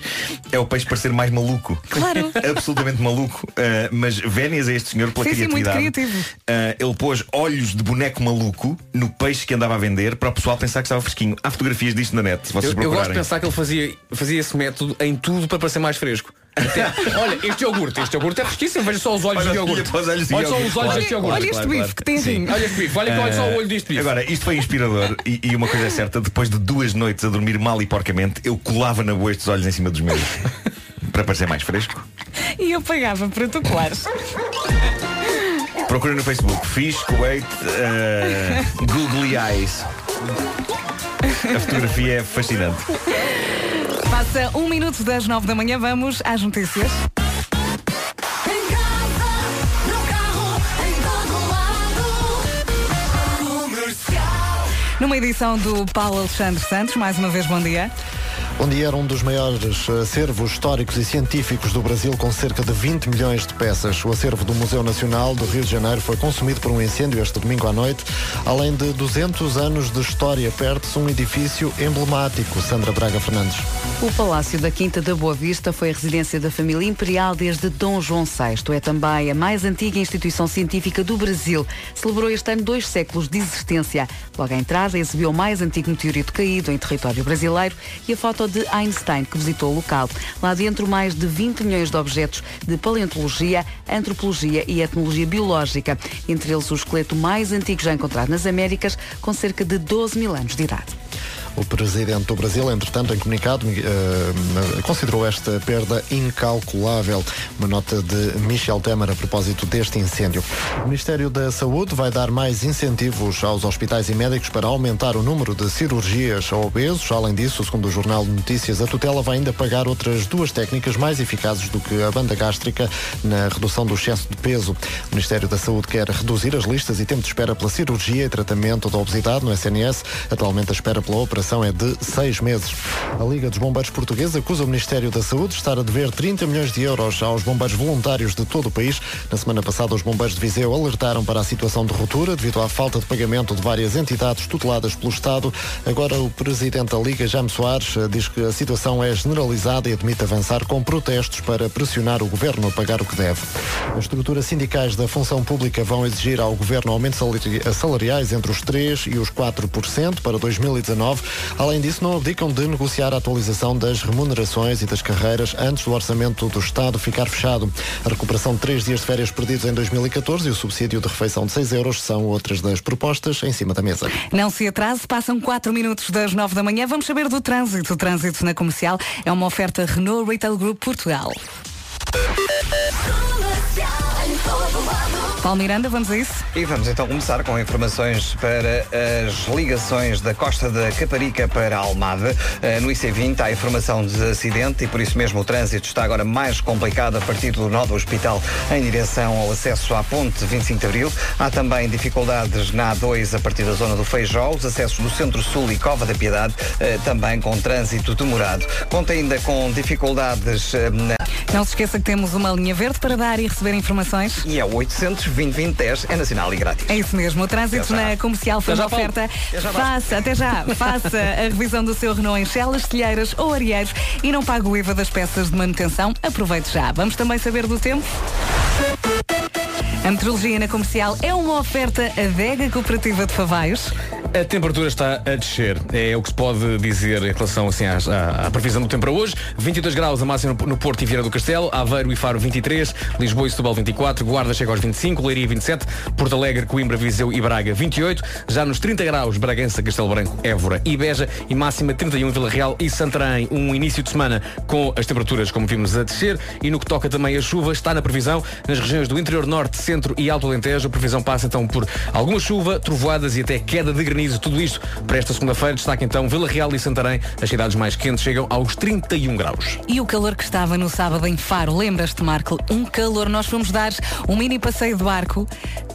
é o peixe parecer mais maluco. Claro. Absolutamente maluco. Uh, mas vénias a este senhor pela Sim, sim, muito criatividade. criativo. Uh, ele pôs olhos de boneco maluco no peixe que andava a vender para o pessoal pensar que estava fresquinho. Há fotografias disto na net, se vocês Eu, eu gosto procurarem. de pensar que ele fazia, fazia esse método em tudo para parecer mais fresco. Olha, este iogurte, este iogurte é fresquíssimo, veja só os olhos Olha, do iogurte. olha olha só iogurte, os olhos claro, deste iogurte. Olha este claro, bife claro. que tem Sim. assim. Olha este bife, olha, olha só o olho deste bife. Agora, isto foi inspirador e, e uma coisa é certa, depois de duas noites a dormir mal e porcamente, eu colava na boa estes olhos em cima dos meus. para parecer mais fresco. E eu pagava para tu colares. Procurem no Facebook Fish Kuwait uh, Googly Eyes. A fotografia é fascinante. Passa um minuto das nove da manhã, vamos às notícias. Numa edição do Paulo Alexandre Santos, mais uma vez bom dia. Onde era um dos maiores acervos históricos e científicos do Brasil, com cerca de 20 milhões de peças. O acervo do Museu Nacional do Rio de Janeiro foi consumido por um incêndio este domingo à noite. Além de 200 anos de história, perde-se um edifício emblemático. Sandra Braga Fernandes. O Palácio da Quinta da Boa Vista foi a residência da família imperial desde Dom João VI. É também a mais antiga instituição científica do Brasil. Celebrou este ano dois séculos de existência. Logo à entrada, exibiu o mais antigo meteorito caído em território brasileiro e a foto de Einstein, que visitou o local. Lá dentro, mais de 20 milhões de objetos de paleontologia, antropologia e etnologia biológica. Entre eles, o esqueleto mais antigo já encontrado nas Américas, com cerca de 12 mil anos de idade. O presidente do Brasil, entretanto, em comunicado, eh, considerou esta perda incalculável. Uma nota de Michel Temer a propósito deste incêndio. O Ministério da Saúde vai dar mais incentivos aos hospitais e médicos para aumentar o número de cirurgias a obesos. Além disso, segundo o Jornal de Notícias, a tutela vai ainda pagar outras duas técnicas mais eficazes do que a banda gástrica na redução do excesso de peso. O Ministério da Saúde quer reduzir as listas e tempo de espera pela cirurgia e tratamento da obesidade no SNS. Atualmente a espera pela operação é de seis meses. A Liga dos Bombeiros Portugueses acusa o Ministério da Saúde de estar a dever 30 milhões de euros aos bombeiros voluntários de todo o país. Na semana passada, os bombeiros de Viseu alertaram para a situação de ruptura devido à falta de pagamento de várias entidades tuteladas pelo Estado. Agora, o presidente da Liga, Jaime Soares, diz que a situação é generalizada e admite avançar com protestos para pressionar o governo a pagar o que deve. As estruturas sindicais da função pública vão exigir ao governo aumentos salari- salariais entre os 3% e os 4% para 2019. Além disso, não abdicam de negociar a atualização das remunerações e das carreiras antes do orçamento do Estado ficar fechado. A recuperação de três dias de férias perdidos em 2014 e o subsídio de refeição de 6 euros são outras das propostas em cima da mesa. Não se atrase, passam 4 minutos das 9 da manhã. Vamos saber do trânsito. O trânsito na comercial é uma oferta Renault Retail Group Portugal. Paulo Miranda, vamos a isso? E vamos então começar com informações para as ligações da Costa da Caparica para Almada. Eh, No IC20 há informação de acidente e por isso mesmo o trânsito está agora mais complicado a partir do nó do hospital em direção ao acesso à ponte 25 de Abril. Há também dificuldades na A2 a partir da zona do Feijó, os acessos do Centro-Sul e Cova da Piedade eh, também com trânsito demorado. Conta ainda com dificuldades eh, na Não se esqueça que temos uma linha verde para dar e receber informações. e é o 800 2010 é nacional e grátis. É isso mesmo, o trânsito na comercial foi uma oferta. Até já, Vasco. Faça, até já, faça a revisão do seu Renault em Chelas, Telheiras ou Arieiros e não pague o IVA das peças de manutenção. Aproveite já. Vamos também saber do tempo? A meteorologia na comercial é uma oferta adega cooperativa de Favaios. A temperatura está a descer. É o que se pode dizer em relação assim, às- à, à previsão do tempo para hoje. 22 graus a máxima no, Porto e Vieira do Castelo, Aveiro e Faro 23, Lisboa e Setúbal 24, Guarda chega aos 25, Leiria 27, Porto Alegre, Coimbra, Viseu e Braga 28. Já nos 30 graus, Bragança, Castelo Branco, Évora e Beja e máxima 31 em Vila Real e Santarém. Um início de semana com as temperaturas, como vimos, a descer. E no que toca também a chuva, está na previsão nas regiões do interior norte, centro e alto Alentejo. A previsão passa então por alguma chuva, trovoadas e até queda de granizo. Tudo isto para esta segunda-feira. Destaca então Vila Real e Santarém. As cidades mais quentes chegam aos 31 graus. E o calor que estava no sábado em Faro, lembras-te, Marco? Um calor, nós fomos dar um mini passeio de barco.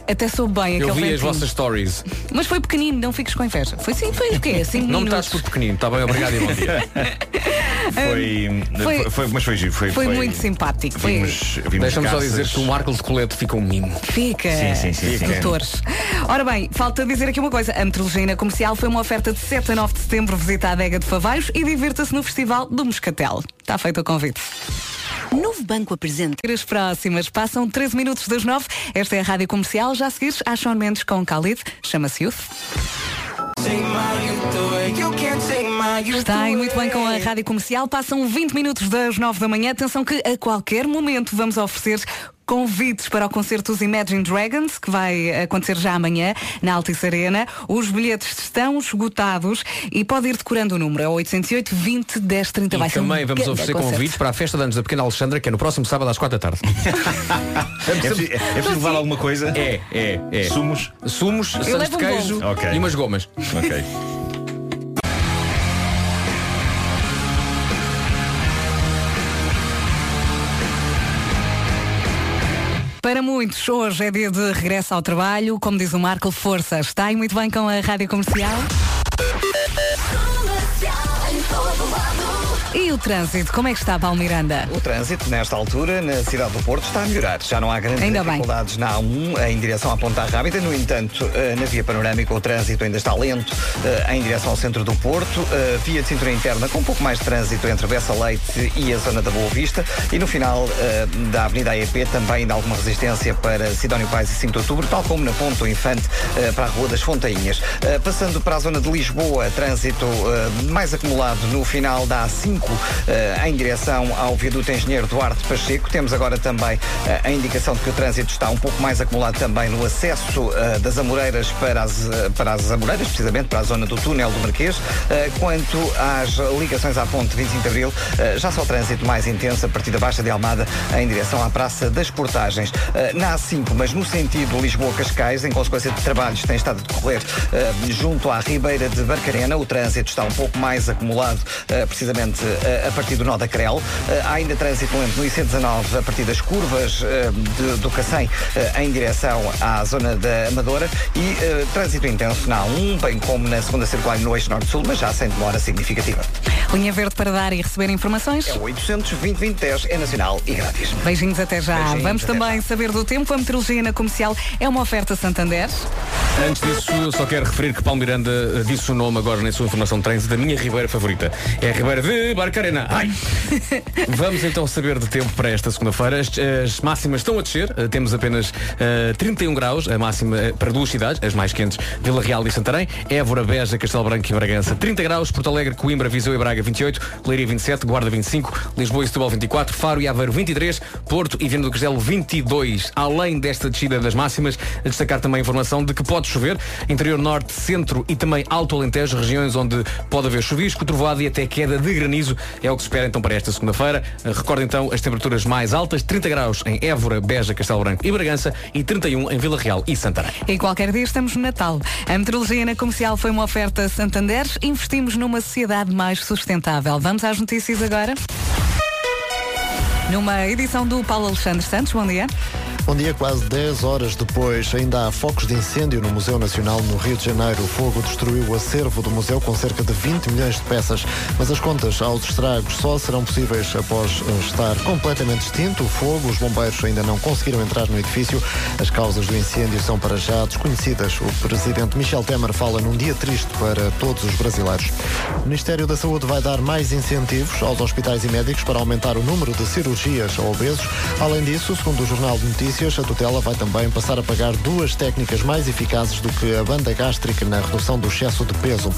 Até soube bem Eu aquele vi as ventinho. vossas stories. Mas foi pequenino, não fiques com inveja. Foi sim, foi o quê? Assim, Não me estás por pequenino. Está bem, obrigado e bom dia. Foi, Foi- foi, mas foi giro. Foi, Foi muito simpático. Foi- Vimos, vimos Deixa-me só dizer que o Marco de Colete fica um mimo. Fica. Sim, sim, sim. Doutores. Ora bem, falta dizer aqui uma coisa. A metrologia comercial foi uma oferta de 7 a 9 de setembro. Visita a adega de Favaios e divirta-se no Festival do Moscatel. Está feito o convite. Novo Banco apresenta. As próximas passam 13 minutos das 9. Esta é a Rádio Comercial. Já a seguir, a Sean Mendes com Khalid. Chama-se Youth. Está aí muito bem com a Rádio Comercial. Passam 20 minutos das 9 da manhã. Atenção que a qualquer momento vamos oferecer convites para o concerto dos Imagine Dragons, que vai acontecer já amanhã na Altice Arena. Os bilhetes estão esgotados e pode ir decorando o número. É 808 20 10 30. vai E ser um também vamos grande oferecer concerto. convites para a festa de anos da pequena Alexandra, que é no próximo sábado às 4 da tarde. É preciso, é preciso levar alguma coisa? É, é, é. Sumos? Sumos, sandes de um queijo bolo. Ok. e umas gomas. Ok. Para muitos, hoje é dia de regresso ao trabalho. Como diz o Marco, força. Está aí muito bem com a Rádio Comercial. E o trânsito, como é que está, Paulo Miranda? O trânsito, nesta altura, na cidade do Porto, está a melhorar. Já não há grandes Ainda bem. dificuldades na A1 em direção à Ponta Rábida. No entanto, eh, na via panorâmica, o trânsito ainda está lento eh, em direção ao centro do Porto. Eh, Via de cintura interna, com um pouco mais de trânsito entre Bessa Leite e a zona da Boa Vista. E no final da Avenida AEP, também ainda alguma resistência para Sidónio Pais e 5 de Outubro, tal como na Ponta do Infante, para a Rua das Fontainhas. Passando para a zona de Lisboa, trânsito mais acumulado no final da A5 eh, em direção ao viaduto Engenheiro Duarte Pacheco. Temos agora também eh, a indicação de que o trânsito está um pouco mais acumulado também no acesso eh, das Amoreiras para as, para as Amoreiras, precisamente para a zona do túnel do Marquês. Quanto às ligações à ponte 25 de Abril, já só o trânsito mais intenso a partir da Baixa de Almada em direção à Praça das Portagens. Na A5, mas no sentido Lisboa-Cascais, em consequência de trabalhos que têm estado a decorrer junto à Ribeira de Barcarena, o trânsito está um pouco mais acumulado, precisamente a partir do nó da Crel. Eh, Há ainda trânsito lento no IC19 a partir das curvas eh, de- do Cacém eh, em direção à zona da Amadora e eh, trânsito intenso na A1, bem como na segunda circular no eixo norte-sul, mas já sem demora significativa. Linha Verde para dar e receber informações? É o 800 2010 é nacional e grátis. Beijinhos até já. Beijinhos, Vamos até também saber do tempo. A meteorologia na comercial é uma oferta Santander. Antes disso, eu só quero referir que Paulo Miranda eh, disse o nome agora na sua informação de trânsito da minha Ribeira favorita. É a Ribeira de Barcarena. Ai! Vamos então saber de tempo para esta segunda-feira. As, as máximas estão a descer. Eh, temos apenas eh, 31 graus, a máxima eh, para duas cidades, as mais quentes, Vila Real e Santarém. Évora, Beja, Castelo Branco e Bragança, 30 graus. Porto Alegre, Coimbra, Viseu e Braga, 28. Leiria, 27. Guarda, 25. Lisboa e Setúbal, 24. Faro e Aveiro, 23. Porto e Viana do Castelo, 22. Além desta descida das máximas, a destacar também a informação de que pode chover. Interior Norte, Centro e também Alto Alentejo, regiões onde pode haver chuvisco, trovoada e até queda de granizo. É o que se espera então para esta segunda-feira. Recorda então as temperaturas mais altas, 30 graus em Évora, Beja, Castelo Branco e Bragança e 31 em Vila Real e Santarém. E qualquer dia estamos no Natal. A meteorologia na comercial foi uma oferta Santander. Investimos numa sociedade mais sustentável. Vamos às notícias agora. Numa edição do Paulo Alexandre Santos. Bom dia. Bom dia, quase 10 horas depois, ainda há focos de incêndio no Museu Nacional no Rio de Janeiro. O fogo destruiu o acervo do museu com cerca de 20 milhões de peças, mas as contas aos estragos só serão possíveis após estar completamente extinto o fogo. Os bombeiros ainda não conseguiram entrar no edifício. As causas do incêndio são para já desconhecidas. O presidente Michel Temer fala num dia triste para todos os brasileiros. O Ministério da Saúde vai dar mais incentivos aos hospitais e médicos para aumentar o número de cirurgias a obesos. Além disso, segundo o Jornal de Notícias, a tutela vai também passar a pagar duas técnicas mais eficazes do que a banda gástrica na redução do excesso de peso.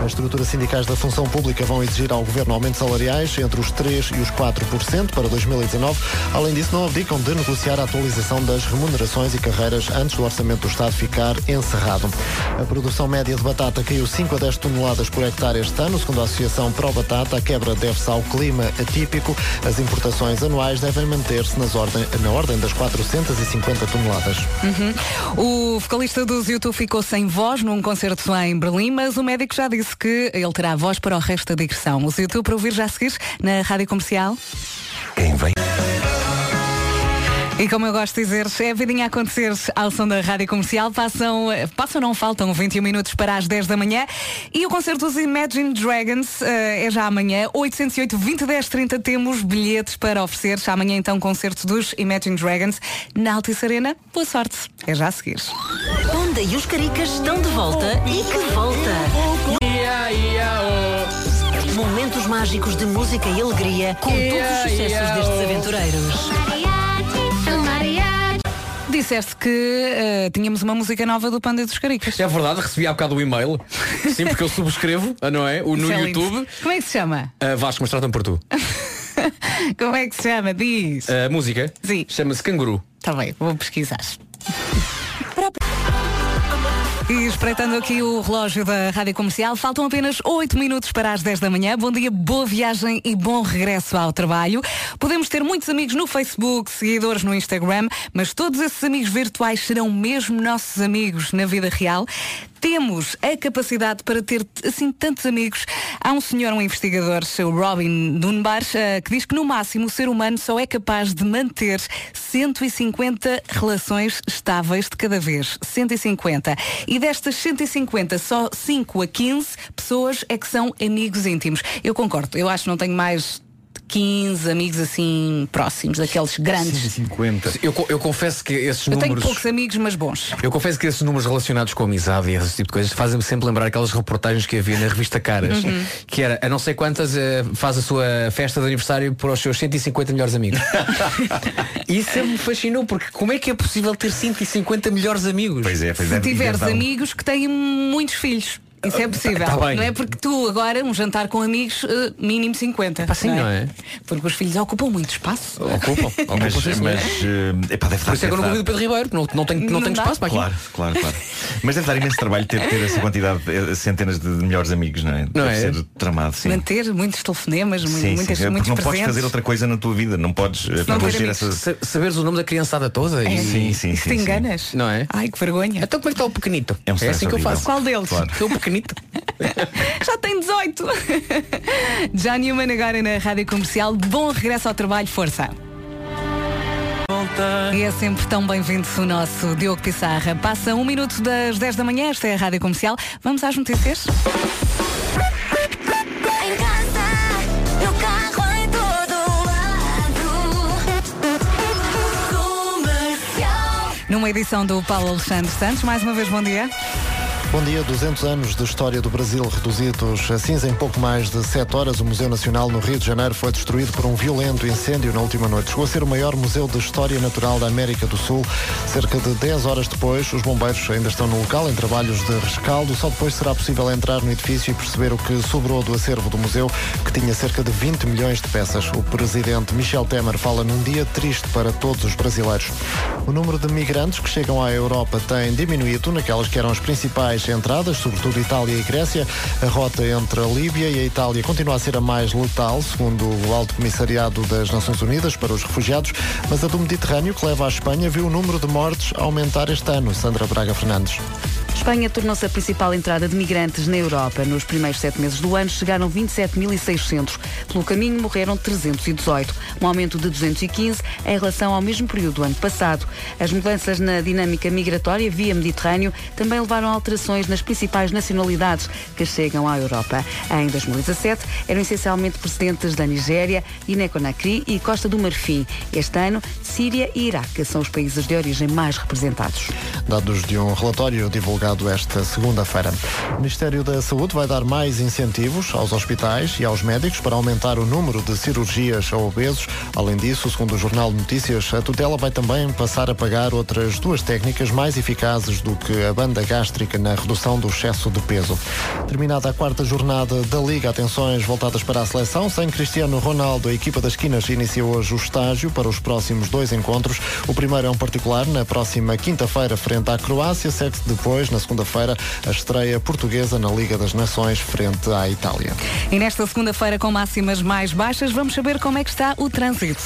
As estruturas sindicais da função pública vão exigir ao governo aumentos salariais entre os 3% e os 4% para 2019. Além disso, não abdicam de negociar a atualização das remunerações e carreiras antes do orçamento do Estado ficar encerrado. A produção média de batata caiu 5 a 10 toneladas por hectare este ano, segundo a Associação Pro Batata. A quebra deve-se ao clima atípico. As importações anuais devem manter-se na ordem das 450 toneladas. Uhum. O vocalista dos YouTube ficou sem voz num concerto em Berlim, mas o médico já disse que ele terá voz para o resto da digressão. Os YouTube para ouvir já a seguir na Rádio Comercial. Quem vem? E como eu gosto de dizer, é a vidinha a acontecer ao som da Rádio Comercial. Passam, passam não faltam 21 minutos para as 10 da manhã. E o concerto dos Imagine Dragons eh, é já amanhã. 808 20 10 30 temos bilhetes para oferecer. Amanhã então concerto dos Imagine Dragons na Altice Arena. Boa sorte. É já a seguir. Onda e os caricas estão de volta e que volta! Momentos mágicos de música e alegria com todos os sucessos destes aventureiros. Disseste que eh, tínhamos uma música nova do Panda dos Caricas. É verdade, recebi há bocado o e-mail. Sim, porque eu subscrevo, não é? O no é lindo. YouTube. Como é que se chama? Ah, Vasco, mas tratam por tu. Como é que se chama? Diz. A música Sim. chama-se Canguru. Está bem, vou pesquisar. E espreitando aqui o relógio da Rádio Comercial, faltam apenas 8 minutos para as 10 da manhã. Bom dia, boa viagem e bom regresso ao trabalho. Podemos ter muitos amigos no Facebook, seguidores no Instagram, mas todos esses amigos virtuais serão mesmo nossos amigos na vida real. Temos a capacidade para ter assim tantos amigos. Há um senhor, um investigador, o Robin Dunbar, eh, que diz que no máximo o ser humano só é capaz de manter 150 relações estáveis de cada vez. 150. E destas 150, só 5 a 15 pessoas é que são amigos íntimos. Eu concordo. Eu acho que não tenho mais 15 amigos assim próximos, daqueles grandes. 150. Eu, eu confesso que esses Eu tenho números. poucos amigos, mas bons. Eu confesso que esses números relacionados com a amizade e esse tipo de coisas fazem-me sempre lembrar aquelas reportagens que havia na revista Caras, Uhum. que era a não sei quantas eh, faz a sua festa de aniversário para os seus 150 melhores amigos. isso sempre me fascinou, porque como é que é possível ter 150 melhores amigos? Pois é, pois é. Se tiveres Então, amigos que têm muitos filhos. Isso é possível. Tá não é porque tu agora, um jantar com amigos, eh, mínimo 50. sim, não é? Porque os filhos ocupam muito espaço. Ocupam, ocupam Mas, senhor. mas eh, epá, deve Por estar. isso é que eu não convido o Pedro Ribeiro, não, não tenho, não Não tenho dá? espaço para aquilo. Claro, claro, claro. Mas deve dar imenso trabalho ter, ter essa quantidade, eh, centenas de melhores amigos, não é? Não deve é? ser tramado, sim. Manter muitos telefonemas, Sim, muitas, sim, é, muitos não podes presentes. fazer outra coisa na tua vida, não podes não proteger essas. Sa- Saberes o nome da criançada toda e... Sim, sim, sim. te sim. enganas? Não é? Ai, que vergonha. Então como é que está o pequenito? É um stress assim que eu faço. Qual deles? Claro. Pequenito. Já tem 18. Já Newman agora na Rádio Comercial. Bom regresso ao trabalho, força. E é sempre tão bem-vindo o nosso Diogo Pissarra. Passa um minuto das 10 da manhã, esta é a Rádio Comercial. Vamos às notícias? Numa edição do Paulo Alexandre Santos. Mais uma vez, bom dia. Bom dia, 200 anos de história do Brasil reduzidos a cinza em pouco mais de 7 horas. O Museu Nacional no Rio de Janeiro foi destruído por um violento incêndio na última noite. Chegou a ser o maior museu de história natural da América do Sul. Cerca de 10 horas depois, os bombeiros ainda estão no local em trabalhos de rescaldo. Só depois será possível entrar no edifício e perceber o que sobrou do acervo do museu, que tinha cerca de 20 milhões de peças. O presidente Michel Temer fala num dia triste para todos os brasileiros. O número de migrantes que chegam à Europa tem diminuído naquelas que eram as principais entradas, sobretudo Itália e Grécia. A rota entre a Líbia e a Itália continua a ser a mais letal, segundo o Alto Comissariado das Nações Unidas para os Refugiados, mas a do Mediterrâneo, que leva à Espanha, viu o número de mortes aumentar este ano. Sandra Braga Fernandes. Espanha tornou-se a principal entrada de migrantes na Europa. Nos primeiros sete meses do ano chegaram 27.600. Pelo caminho morreram 318, um aumento de 215 em relação ao mesmo período do ano passado. As mudanças na dinâmica migratória via Mediterrâneo também levaram a alterações nas principais nacionalidades que chegam à Europa. Em 2017 eram essencialmente procedentes da Nigéria, Guiné-Conakry e Costa do Marfim. Este ano, Síria e Iraque são os países de origem mais representados. Dados de um relatório divulgado esta segunda-feira. O Ministério da Saúde vai dar mais incentivos aos hospitais e aos médicos para aumentar o número de cirurgias a obesos. Além disso, segundo o Jornal Notícias, a tutela vai também passar a pagar outras duas técnicas mais eficazes do que a banda gástrica na redução do excesso de peso. Terminada a quarta jornada da Liga, atenções voltadas para a seleção. Sem Cristiano Ronaldo, a equipa das Quinas inicia hoje o estágio para os próximos dois encontros. O primeiro é um particular na próxima quinta-feira frente à Croácia. Segue-se depois, na segunda-feira, a estreia portuguesa na Liga das Nações frente à Itália. E nesta segunda-feira, com máximas mais baixas, vamos saber como é que está o trânsito.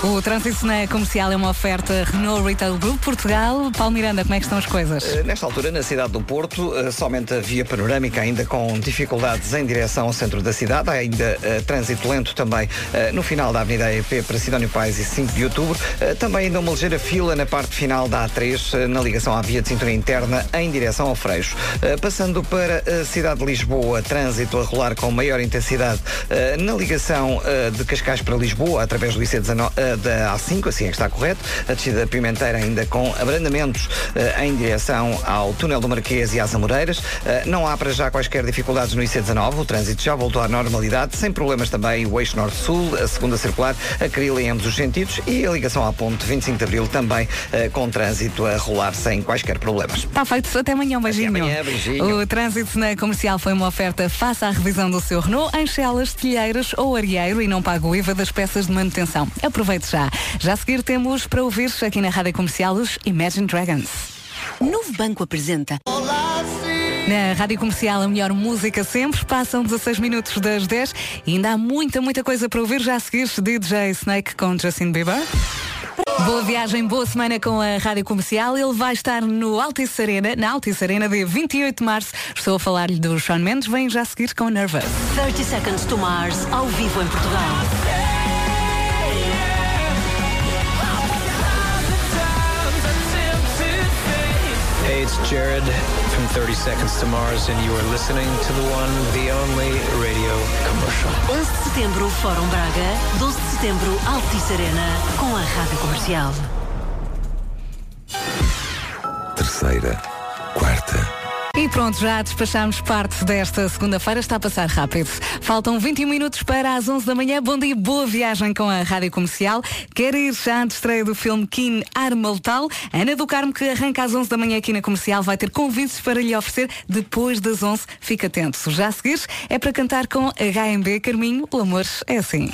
O trânsito na comercial é uma oferta Renault Retail Group Portugal. Paulo Miranda, como é que estão as coisas? Eh, Nesta altura, na cidade do Porto, eh, somente a via panorâmica ainda com dificuldades em direção ao centro da cidade. Há ainda eh, trânsito lento também eh, no final da Avenida EP para Sidónio Pais e 5 de outubro. Eh, também ainda uma ligeira fila na parte final da A3, eh, na ligação à via de cintura interna em direção ao Freixo. Passando para a cidade de Lisboa, trânsito a rolar com maior intensidade na ligação de Cascais para Lisboa, através do IC19 eh, da A5, assim é que está correto. A descida da Pimenteira ainda com abrandamentos eh, em direção ao túnel do Marquês e às Amoreiras. Eh, não há para já quaisquer dificuldades no IC19, o trânsito já voltou à normalidade, sem problemas também o eixo norte-sul, a segunda circular, a carril em ambos os sentidos e a ligação à ponte 25 de Abril também com trânsito a rolar sem quaisquer problemas. Está feito. Até amanhã, um beijinho. amanhã, beijinho. O trânsito na comercial foi uma oferta. Faça a revisão do seu Renault em Chelas, Telheiras ou Arieiro e não pague o IVA das peças de manutenção. Aproveite já. Já a seguir temos para ouvir aqui na Rádio Comercial os Imagine Dragons. Novo Banco apresenta. Na Rádio Comercial, a melhor música sempre. Passam 16 minutos das 10 e ainda há muita, muita coisa para ouvir. Já a seguir, DJ Snake com Justin Bieber. Boa viagem, boa semana com a Rádio Comercial. Ele vai estar no Altice Arena, na Altice Arena, dia 28 de março. Estou a falar-lhe do Sean Mendes. Vem já a seguir com Nervous. 30 Seconds to Mars, ao vivo em Portugal. It's Jared from 30 Seconds to Mars, and you are listening to the one, the only radio commercial. 11 de setembro, Fórum Braga. 12 de setembro, Altice Arena, com a Rádio Comercial. Terceira, quarta. E pronto, já despachámos parte desta segunda-feira. Está a passar rápido. Faltam 21 minutos para as 11 da manhã. Bom dia, boa viagem com a Rádio Comercial. Quer ir já à estreia do filme Kim Armaltal? Ana do Carmo, que arranca às 11 da manhã aqui na Comercial, vai ter convites para lhe oferecer depois das 11. Fica atento. Já a seguir é para cantar com HMB Carminho. O amor é assim.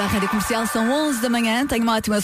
À Rádio Comercial. São 11 da manhã. Tenho uma ótima